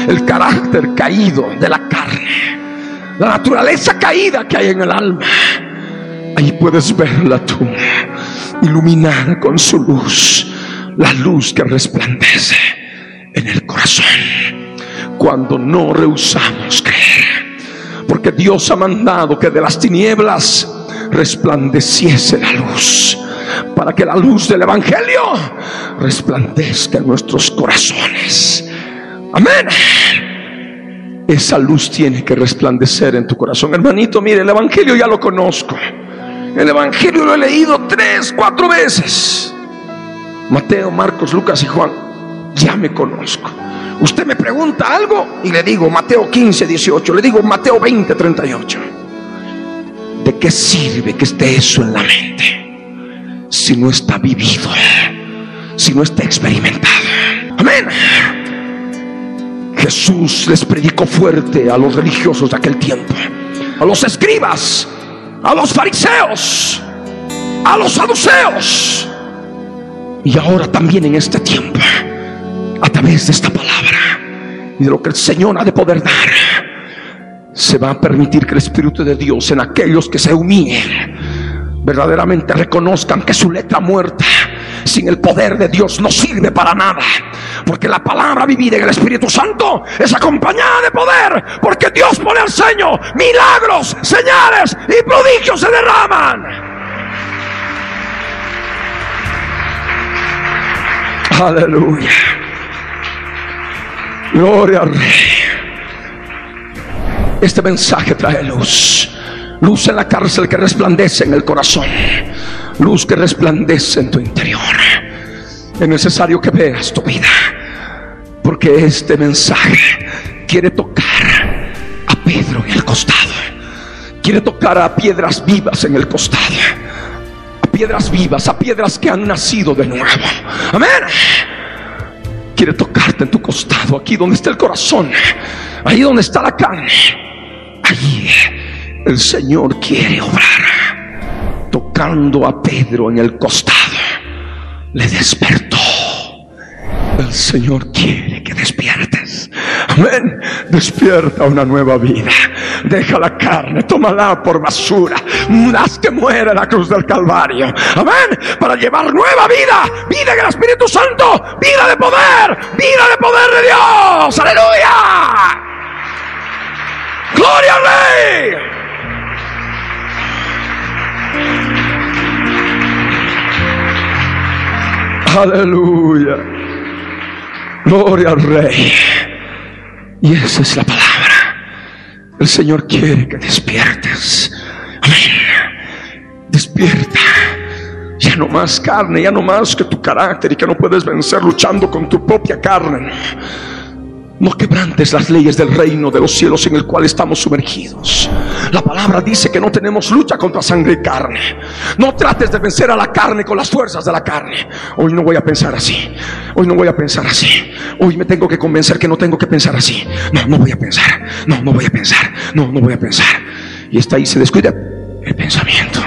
Speaker 2: El carácter caído de la carne. La naturaleza caída que hay en el alma. Ahí puedes verla tú. Iluminada con su luz la luz que resplandece en el corazón cuando no rehusamos creer. Porque Dios ha mandado que de las tinieblas resplandeciese la luz. Para que la luz del Evangelio resplandezca en nuestros corazones. Amén. Esa luz tiene que resplandecer en tu corazón. Hermanito, mire, el Evangelio ya lo conozco. El Evangelio lo he leído tres, cuatro veces. Mateo, Marcos, Lucas y Juan, ya me conozco. Usted me pregunta algo y le digo Mateo 15, 18, le digo Mateo 20, 38. ¿De qué sirve que esté eso en la mente si no está vivido, si no está experimentado? Amén. Jesús les predicó fuerte a los religiosos de aquel tiempo, a los escribas, a los fariseos, a los saduceos y ahora también en este tiempo, a través de esta palabra y de lo que el Señor ha de poder dar, se va a permitir que el Espíritu de Dios en aquellos que se humillen, verdaderamente reconozcan que su letra muerta sin el poder de Dios no sirve para nada. Porque la palabra vivida en el Espíritu Santo es acompañada de poder. Porque Dios pone al Señor milagros, señales y prodigios se derraman. Aleluya. Gloria al Rey. Este mensaje trae luz. Luz en la cárcel que resplandece en el corazón. Luz que resplandece en tu interior. Es necesario que veas tu vida. Porque este mensaje quiere tocar a Pedro en el costado. Quiere tocar a piedras vivas en el costado piedras vivas, a piedras que han nacido de nuevo. Amén. Quiere tocarte en tu costado, aquí donde está el corazón, ahí donde está la carne. Allí el Señor quiere obrar. Tocando a Pedro en el costado, le despertó. El Señor quiere que despiertes. Amén. Despierta una nueva vida. Deja la carne, tómala por basura. Haz que muera la cruz del Calvario. Amén. Para llevar nueva vida. Vida en el Espíritu Santo. Vida de poder. Vida de poder de Dios. Aleluya. Gloria al Rey. Aleluya. Gloria al Rey. Y esa es la palabra. El Señor quiere que despiertes. Amén. Despierta. Ya no más carne, ya no más que tu carácter y que no puedes vencer luchando con tu propia carne. No quebrantes las leyes del reino de los cielos en el cual estamos sumergidos. La palabra dice que no tenemos lucha contra sangre y carne. No trates de vencer a la carne con las fuerzas de la carne. Hoy no voy a pensar así. Hoy no voy a pensar así. Hoy me tengo que convencer que no tengo que pensar así. No, no voy a pensar. No, no voy a pensar. No, no voy a pensar. Y está ahí se descuida el pensamiento.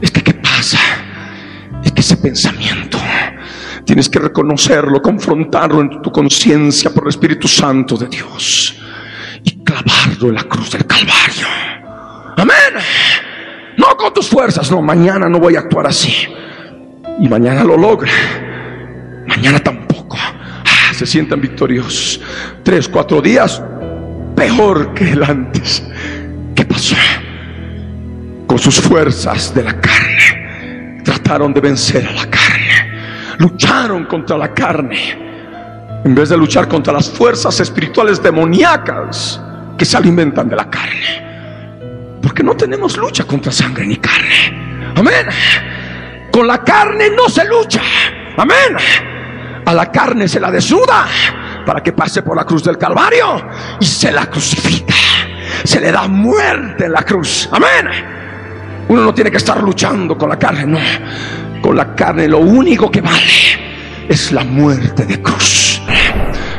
Speaker 2: Es que, ¿qué pasa? Es que ese pensamiento Tienes que reconocerlo, confrontarlo en tu conciencia por el Espíritu Santo de Dios y clavarlo en la cruz del Calvario. Amén. No con tus fuerzas, no, mañana no voy a actuar así. Y mañana lo logra. Mañana tampoco. Ah, se sientan victoriosos. Tres, cuatro días, peor que el antes. ¿Qué pasó? Con sus fuerzas de la carne, trataron de vencer a la carne. Lucharon contra la carne. En vez de luchar contra las fuerzas espirituales demoníacas que se alimentan de la carne. Porque no tenemos lucha contra sangre ni carne. Amén. Con la carne no se lucha. Amén. A la carne se la desnuda para que pase por la cruz del Calvario y se la crucifica. Se le da muerte en la cruz. Amén. Uno no tiene que estar luchando con la carne, no. Con la carne lo único que vale es la muerte de cruz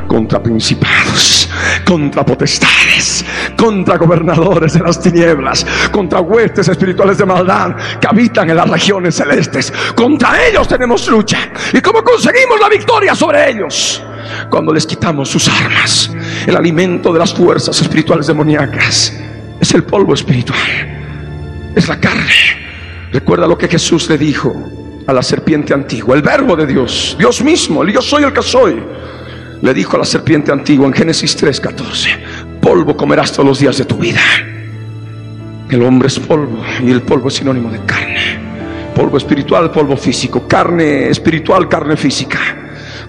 Speaker 2: contra principados, contra potestades, contra gobernadores de las tinieblas, contra huestes espirituales de maldad que habitan en las regiones celestes. Contra ellos tenemos lucha. ¿Y cómo conseguimos la victoria sobre ellos? Cuando les quitamos sus armas, el alimento de las fuerzas espirituales demoníacas es el polvo espiritual, es la carne. Recuerda lo que Jesús le dijo a la serpiente antigua, el verbo de Dios, Dios mismo, el yo soy el que soy le dijo a la serpiente antigua en Génesis 3:14, polvo comerás todos los días de tu vida. El hombre es polvo y el polvo es sinónimo de carne. Polvo espiritual, polvo físico, carne espiritual, carne física.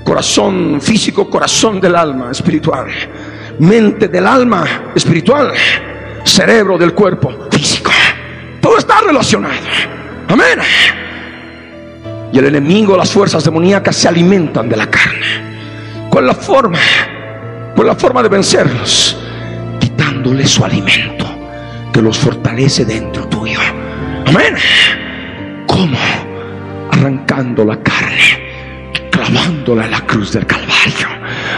Speaker 2: Corazón físico, corazón del alma espiritual. Mente del alma espiritual. Cerebro del cuerpo físico. Todo está relacionado. Amén. Y el enemigo, las fuerzas demoníacas se alimentan de la carne. ¿Cuál es la forma? ¿Cuál la forma de vencerlos? Quitándole su alimento que los fortalece dentro tuyo. Amén. ¿Cómo? Arrancando la carne, clavándola en la cruz del Calvario.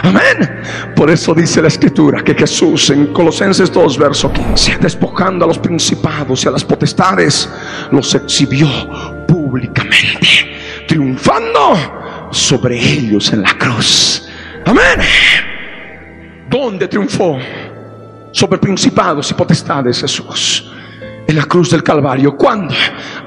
Speaker 2: Amén. Por eso dice la escritura que Jesús en Colosenses 2, verso 15, despojando a los principados y a las potestades, los exhibió públicamente, sobre ellos en la cruz. Amén. ¿Dónde triunfó? Sobre principados y potestades Jesús en la cruz del Calvario. ¿Cuándo?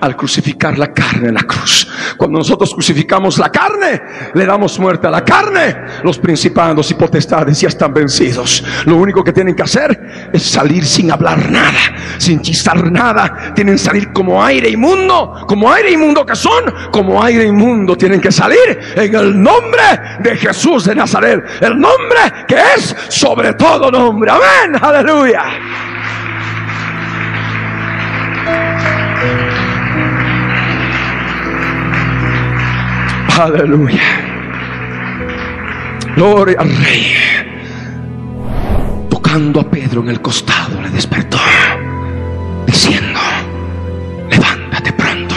Speaker 2: Al crucificar la carne en la cruz. Cuando nosotros crucificamos la carne, le damos muerte a la carne. Los principados y potestades ya están vencidos. Lo único que tienen que hacer es salir sin hablar nada, sin chistar nada. Tienen que salir como aire inmundo, como aire inmundo que son, como aire inmundo tienen que salir en el nombre de Jesús de Nazaret. El nombre que es sobre todo nombre. Amén. Aleluya. Aleluya. Gloria al Rey. Tocando a Pedro en el costado, le despertó, diciendo, levántate pronto.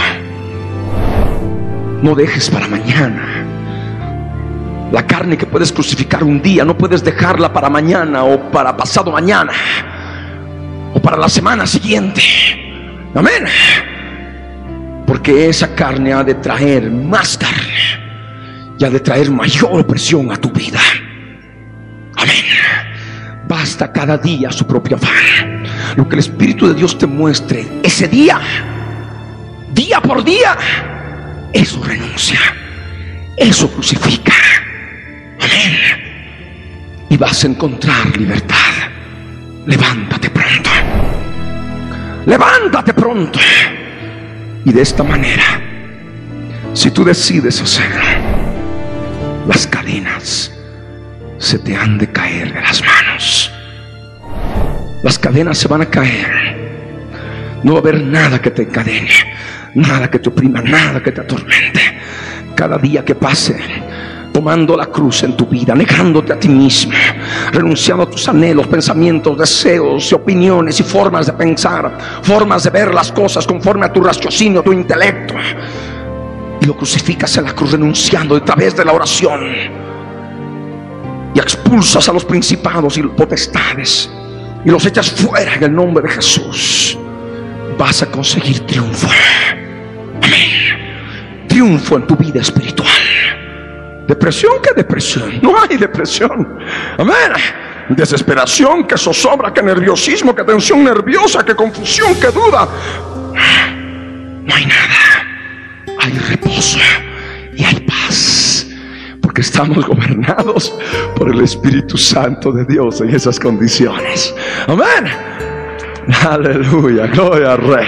Speaker 2: No dejes para mañana. La carne que puedes crucificar un día, no puedes dejarla para mañana o para pasado mañana o para la semana siguiente. Amén. Porque esa carne ha de traer más carne y ha de traer mayor opresión a tu vida. Amén. Basta cada día su propio afán. Lo que el Espíritu de Dios te muestre ese día, día por día, eso renuncia. Eso crucifica. Amén. Y vas a encontrar libertad. Levántate pronto. Levántate pronto. Y de esta manera, si tú decides hacerlo, las cadenas se te han de caer de las manos. Las cadenas se van a caer. No va a haber nada que te encadene, nada que te oprima, nada que te atormente. Cada día que pase, tomando la cruz en tu vida, negándote a ti mismo, renunciando a tus anhelos, pensamientos, deseos y opiniones y formas de pensar, formas de ver las cosas conforme a tu raciocinio, tu intelecto. Y lo crucificas en la cruz renunciando a través de la oración. Y expulsas a los principados y potestades y los echas fuera en el nombre de Jesús. Vas a conseguir triunfo. Amén. Triunfo en tu vida espiritual. Depresión, ¿qué depresión? No hay depresión. Amén. Desesperación, que zozobra, que nerviosismo, que tensión nerviosa, que confusión, que duda.
Speaker 3: no hay nada. Hay reposo y hay paz. Porque estamos gobernados por el Espíritu Santo de Dios en esas condiciones. Amén. Aleluya. Gloria al Rey.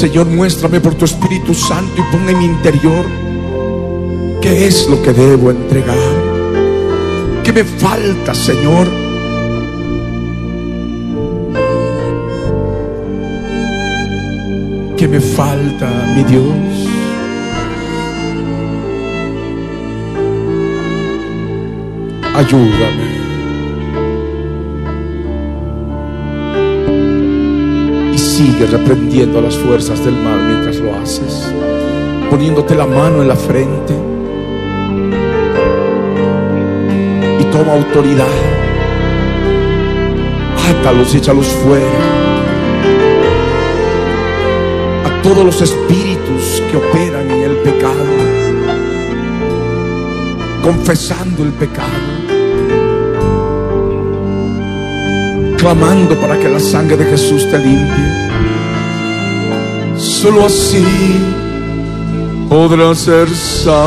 Speaker 2: Señor, muéstrame por tu Espíritu Santo y pon en mi interior qué es lo que debo entregar. ¿Qué me falta, Señor? ¿Qué me falta, mi Dios? Ayúdame. Sigue reprendiendo a las fuerzas del mal mientras lo haces, poniéndote la mano en la frente. Y toma autoridad. Átalos y échalos fuera. A todos los espíritus que operan en el pecado, confesando el pecado. clamando para que la sangre de Jesús te limpie. Solo así podrás ser salvo.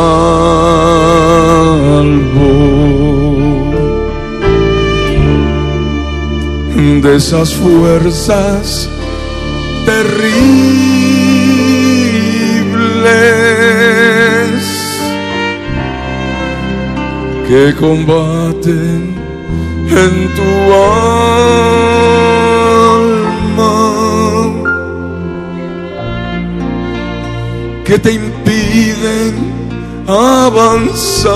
Speaker 2: De esas fuerzas terribles que combaten en tu alma que te impiden avanzar.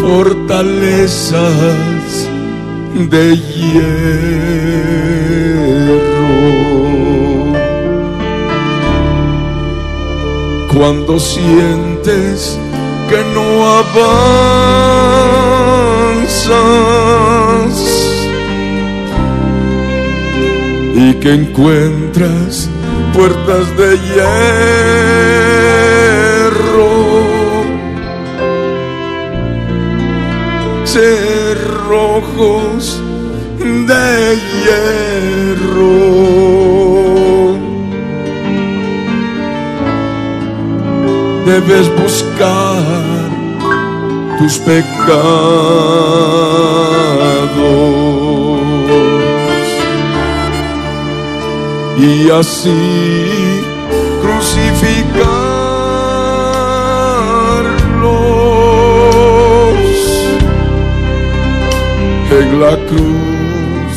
Speaker 2: Fortalezas de hierro. cuando sientes que no avanzas y que encuentras puertas de hierro, cerrojos de hierro. debes buscar tus pecados y así crucificarlos en la cruz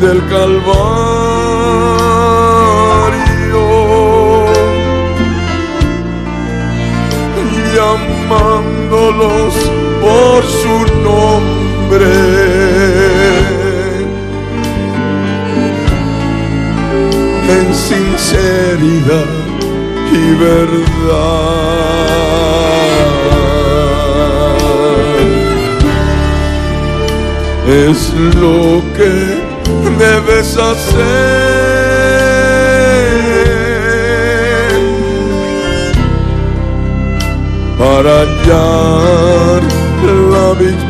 Speaker 2: del Calvario. llamándolos por su nombre. Sinceridad y verdad es lo que debes hacer. para hallar la victoria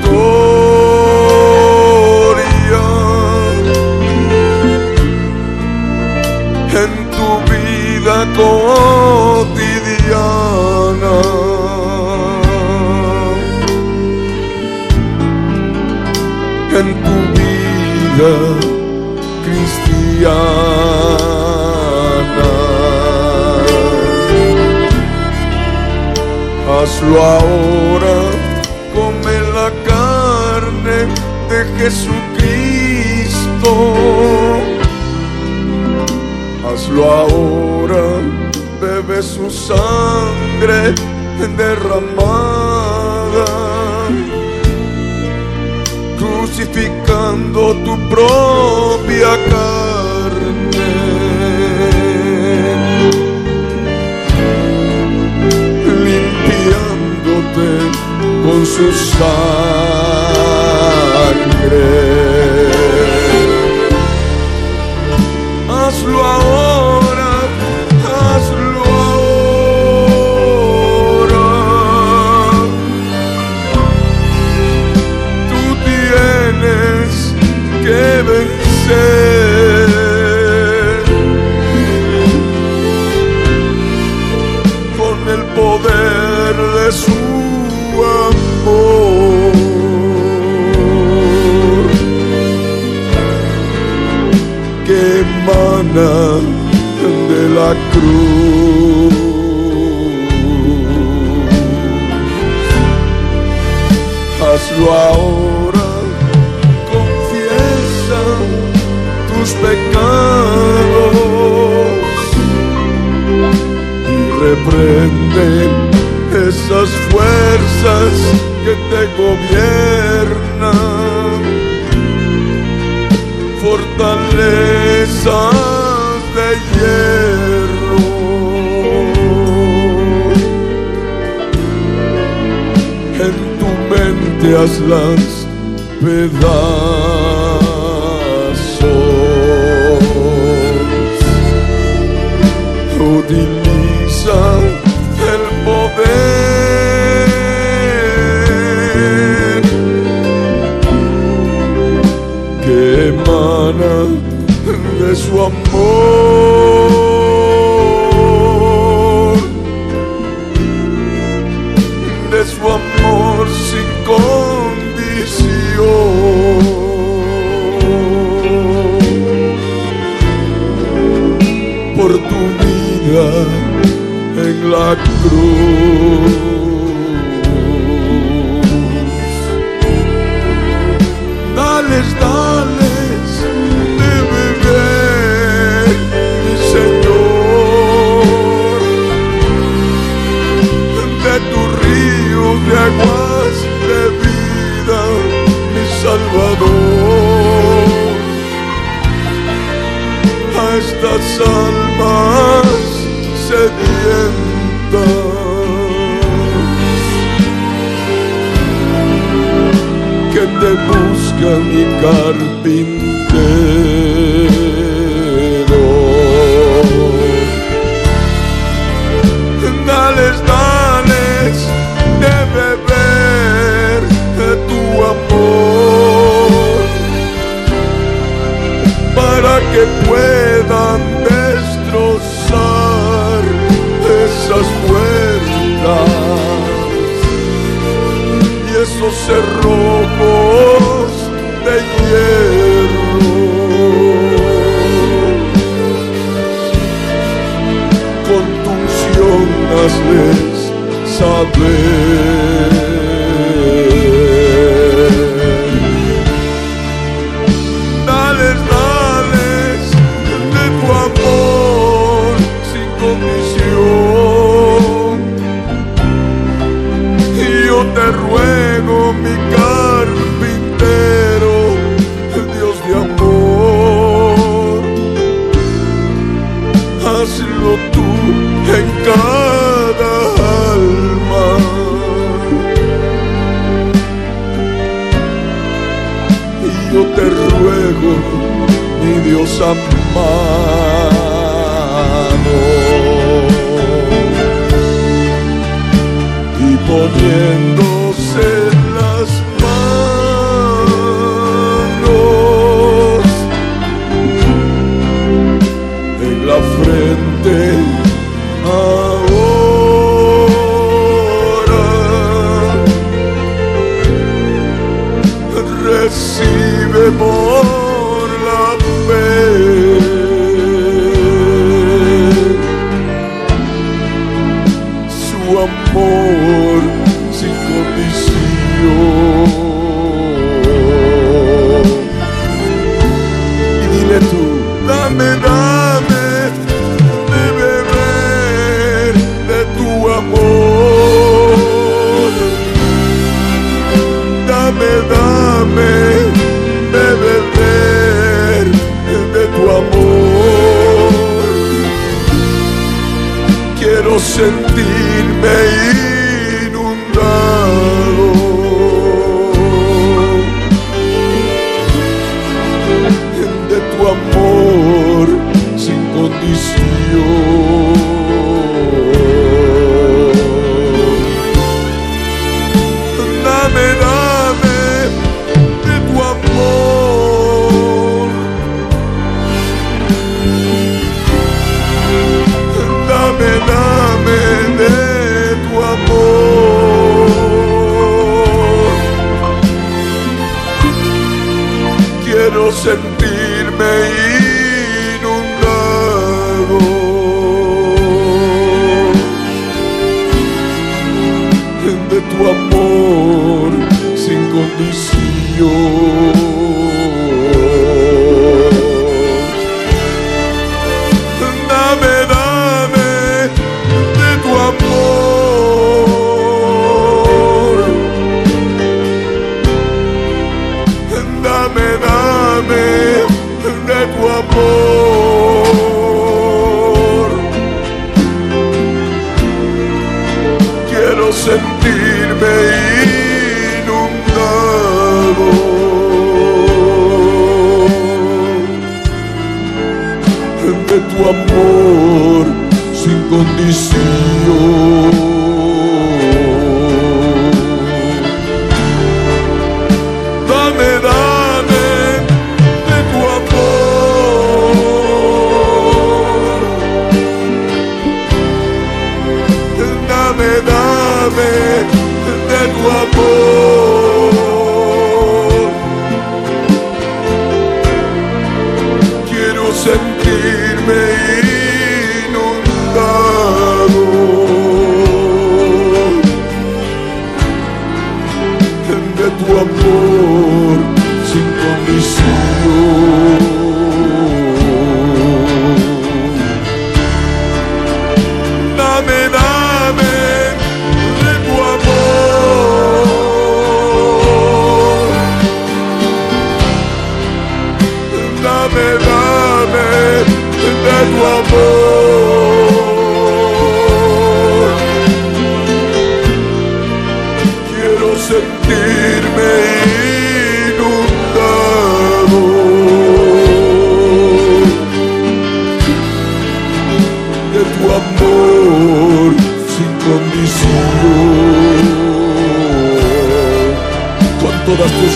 Speaker 2: cotidiana. En tu vida cristiana. hazlo ahora, come la carne de Jesucristo. Hazlo ahora, bebe su sangre derramada, crucificando tu propia carne, limpiándote con su sangre. Hazlo ahora, poder de su amor. que emana de la cruz. Hazlo ahora, confiesa tus pecados y reprende esas fuerzas que te gobiernan fortalezas de hierro. En tu mente hazlas pedazos. Utiliza el poder que emana de su amor, de su amor sin condición, por tu vida la cruz. Dales, dales de beber, Señor, de tu río de aguas de vida, mi Salvador, a estas almas que te busca mi carpintero. Dales, dales de beber de tu amor para que puedan cerrojos de hierro. Con tu unción hazles saber. me inundado de tu amor sin condición. sentirme inundado. De tu amor sin condición.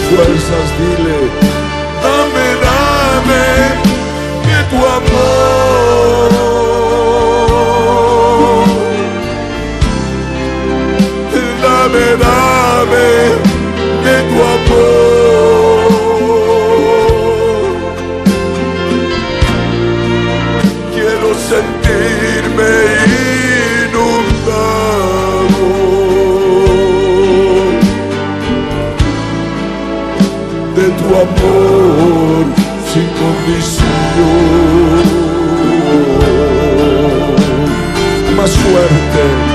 Speaker 2: fuerzas, dile, dame, dame de tu amor. Dame, dame de tu amor. Quiero sentir. amor sin condición. Más fuerte.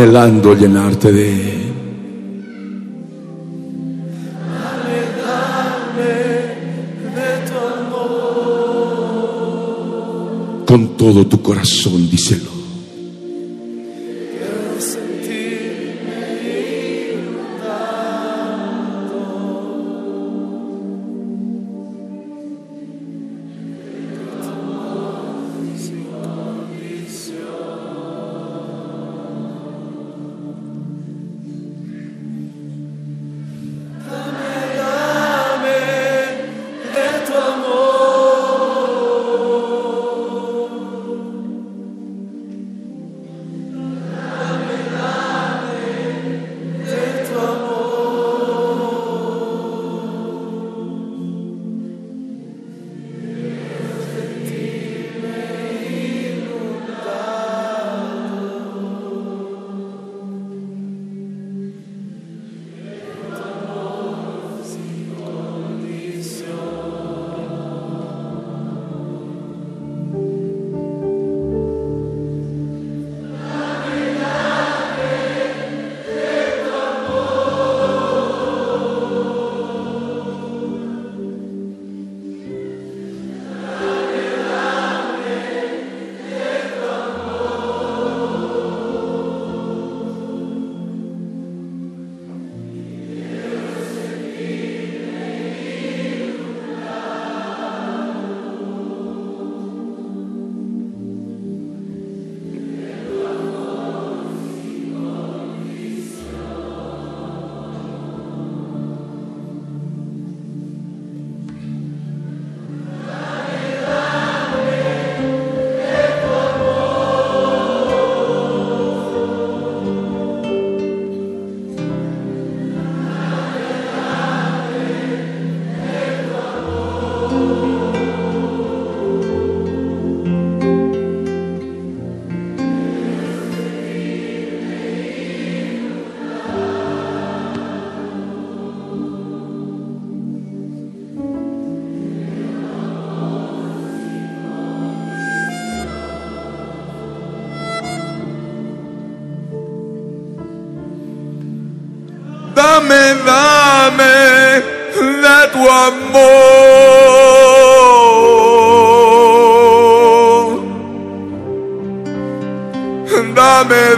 Speaker 2: anhelando llenarte de Él. Con todo tu corazón, díselo.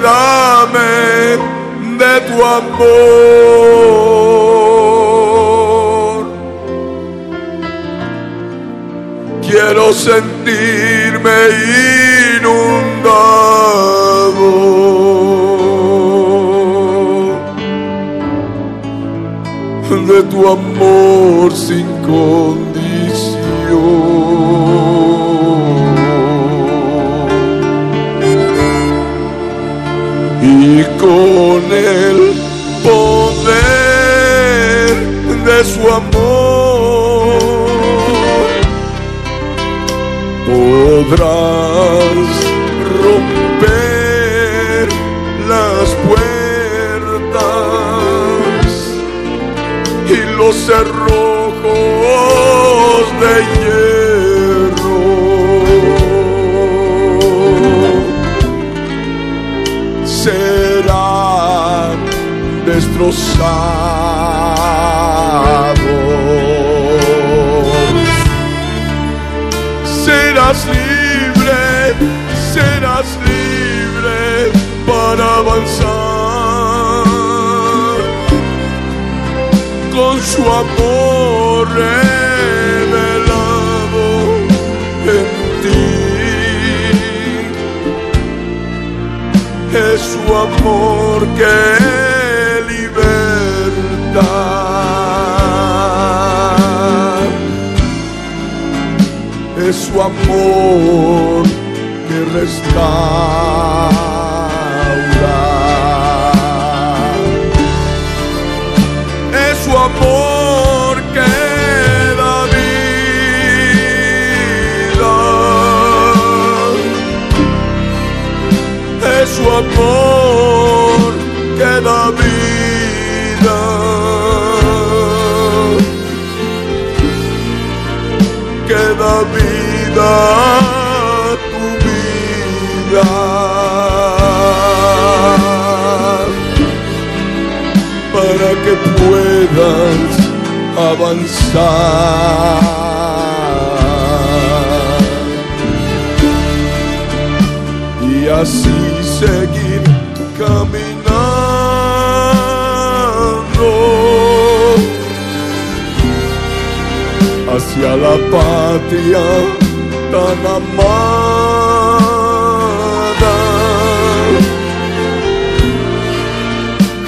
Speaker 2: Dame, de tu amor. Quiero sentirme inundado de tu amor sin condición. Su amor podrás romper las puertas y los cerrojos de hierro. Serán destrozados serás libre, serás libre para avanzar con su amor revelado en ti. Es su amor que su amor que restaura. Es su amor que da vida. Es su amor tu vida. Para que puedas avanzar. así seguir caminando hacia la patria tan amada.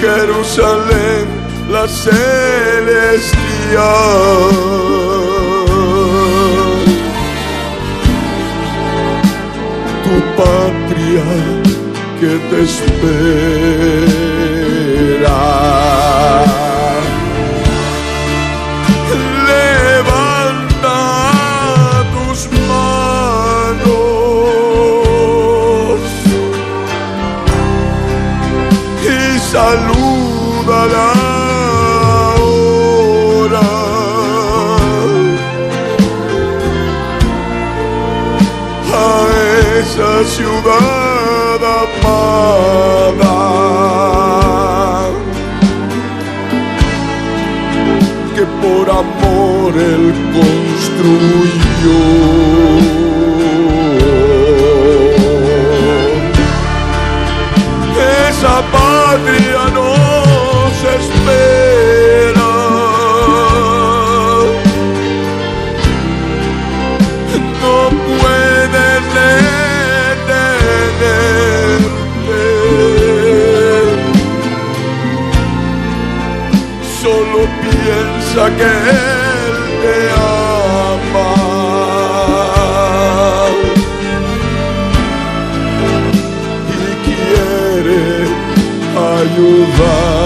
Speaker 2: Jerusalén, la celestial. Tu patria que te espera. Y salúdala ahora. A esa ciudad amada que por amor él construyó. Esa patria piensa que Él te ama. Y quiere ayudarte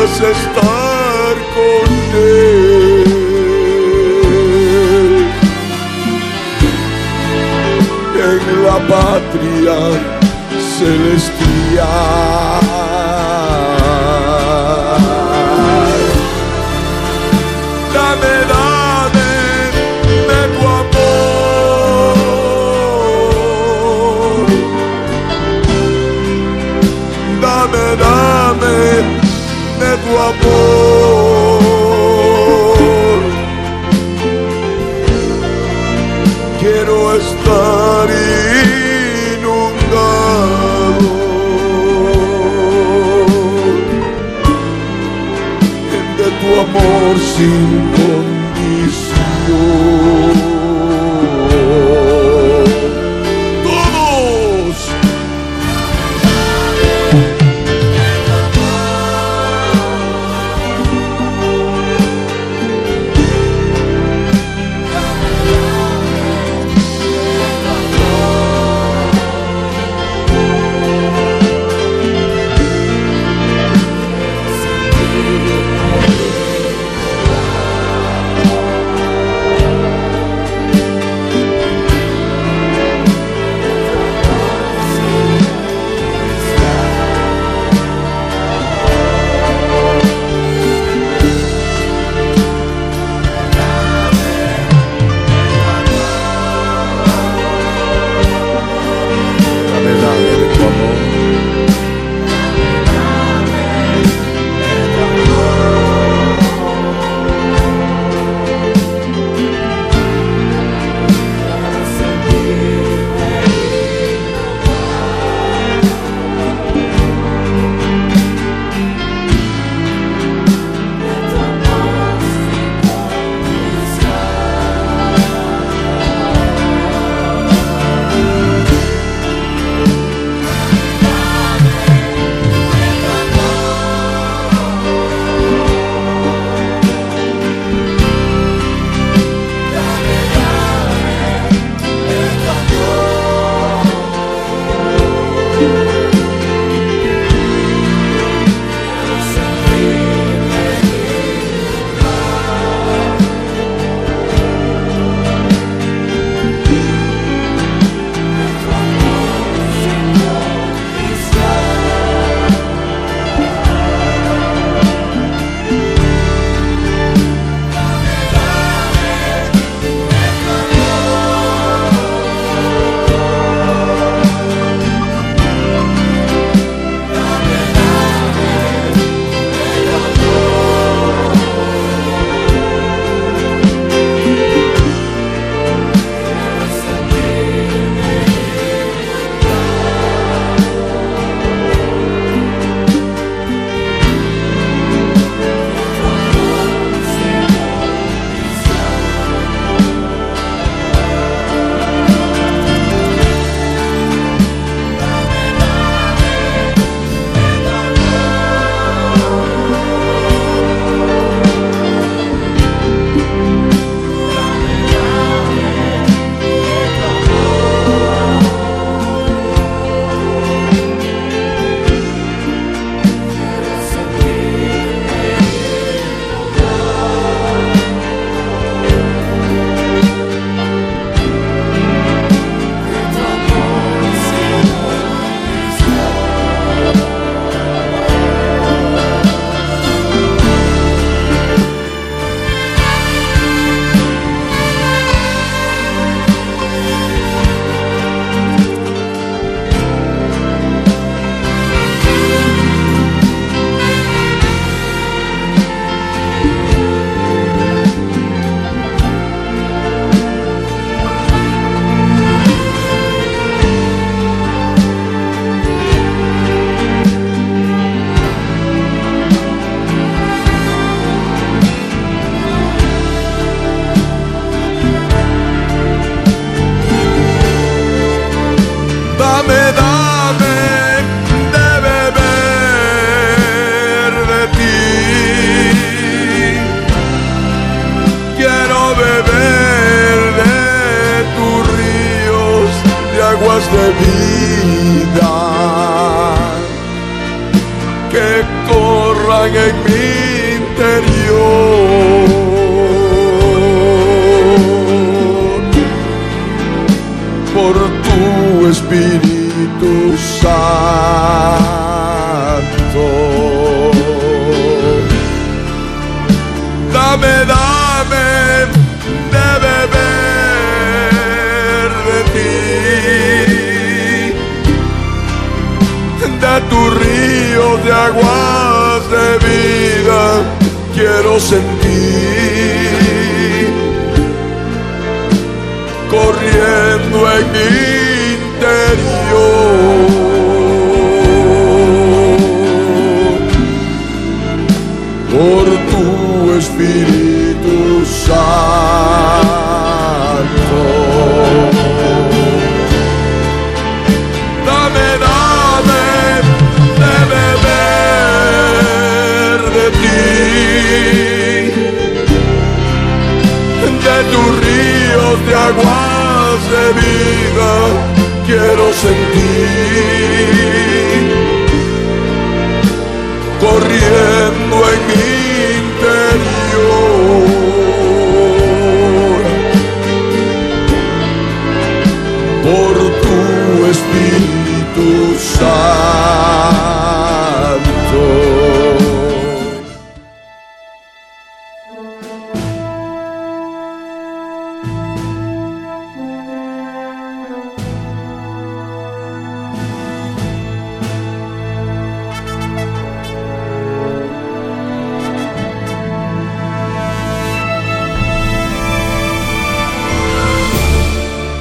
Speaker 2: puedas estar con él en la patria celestial. Amor sin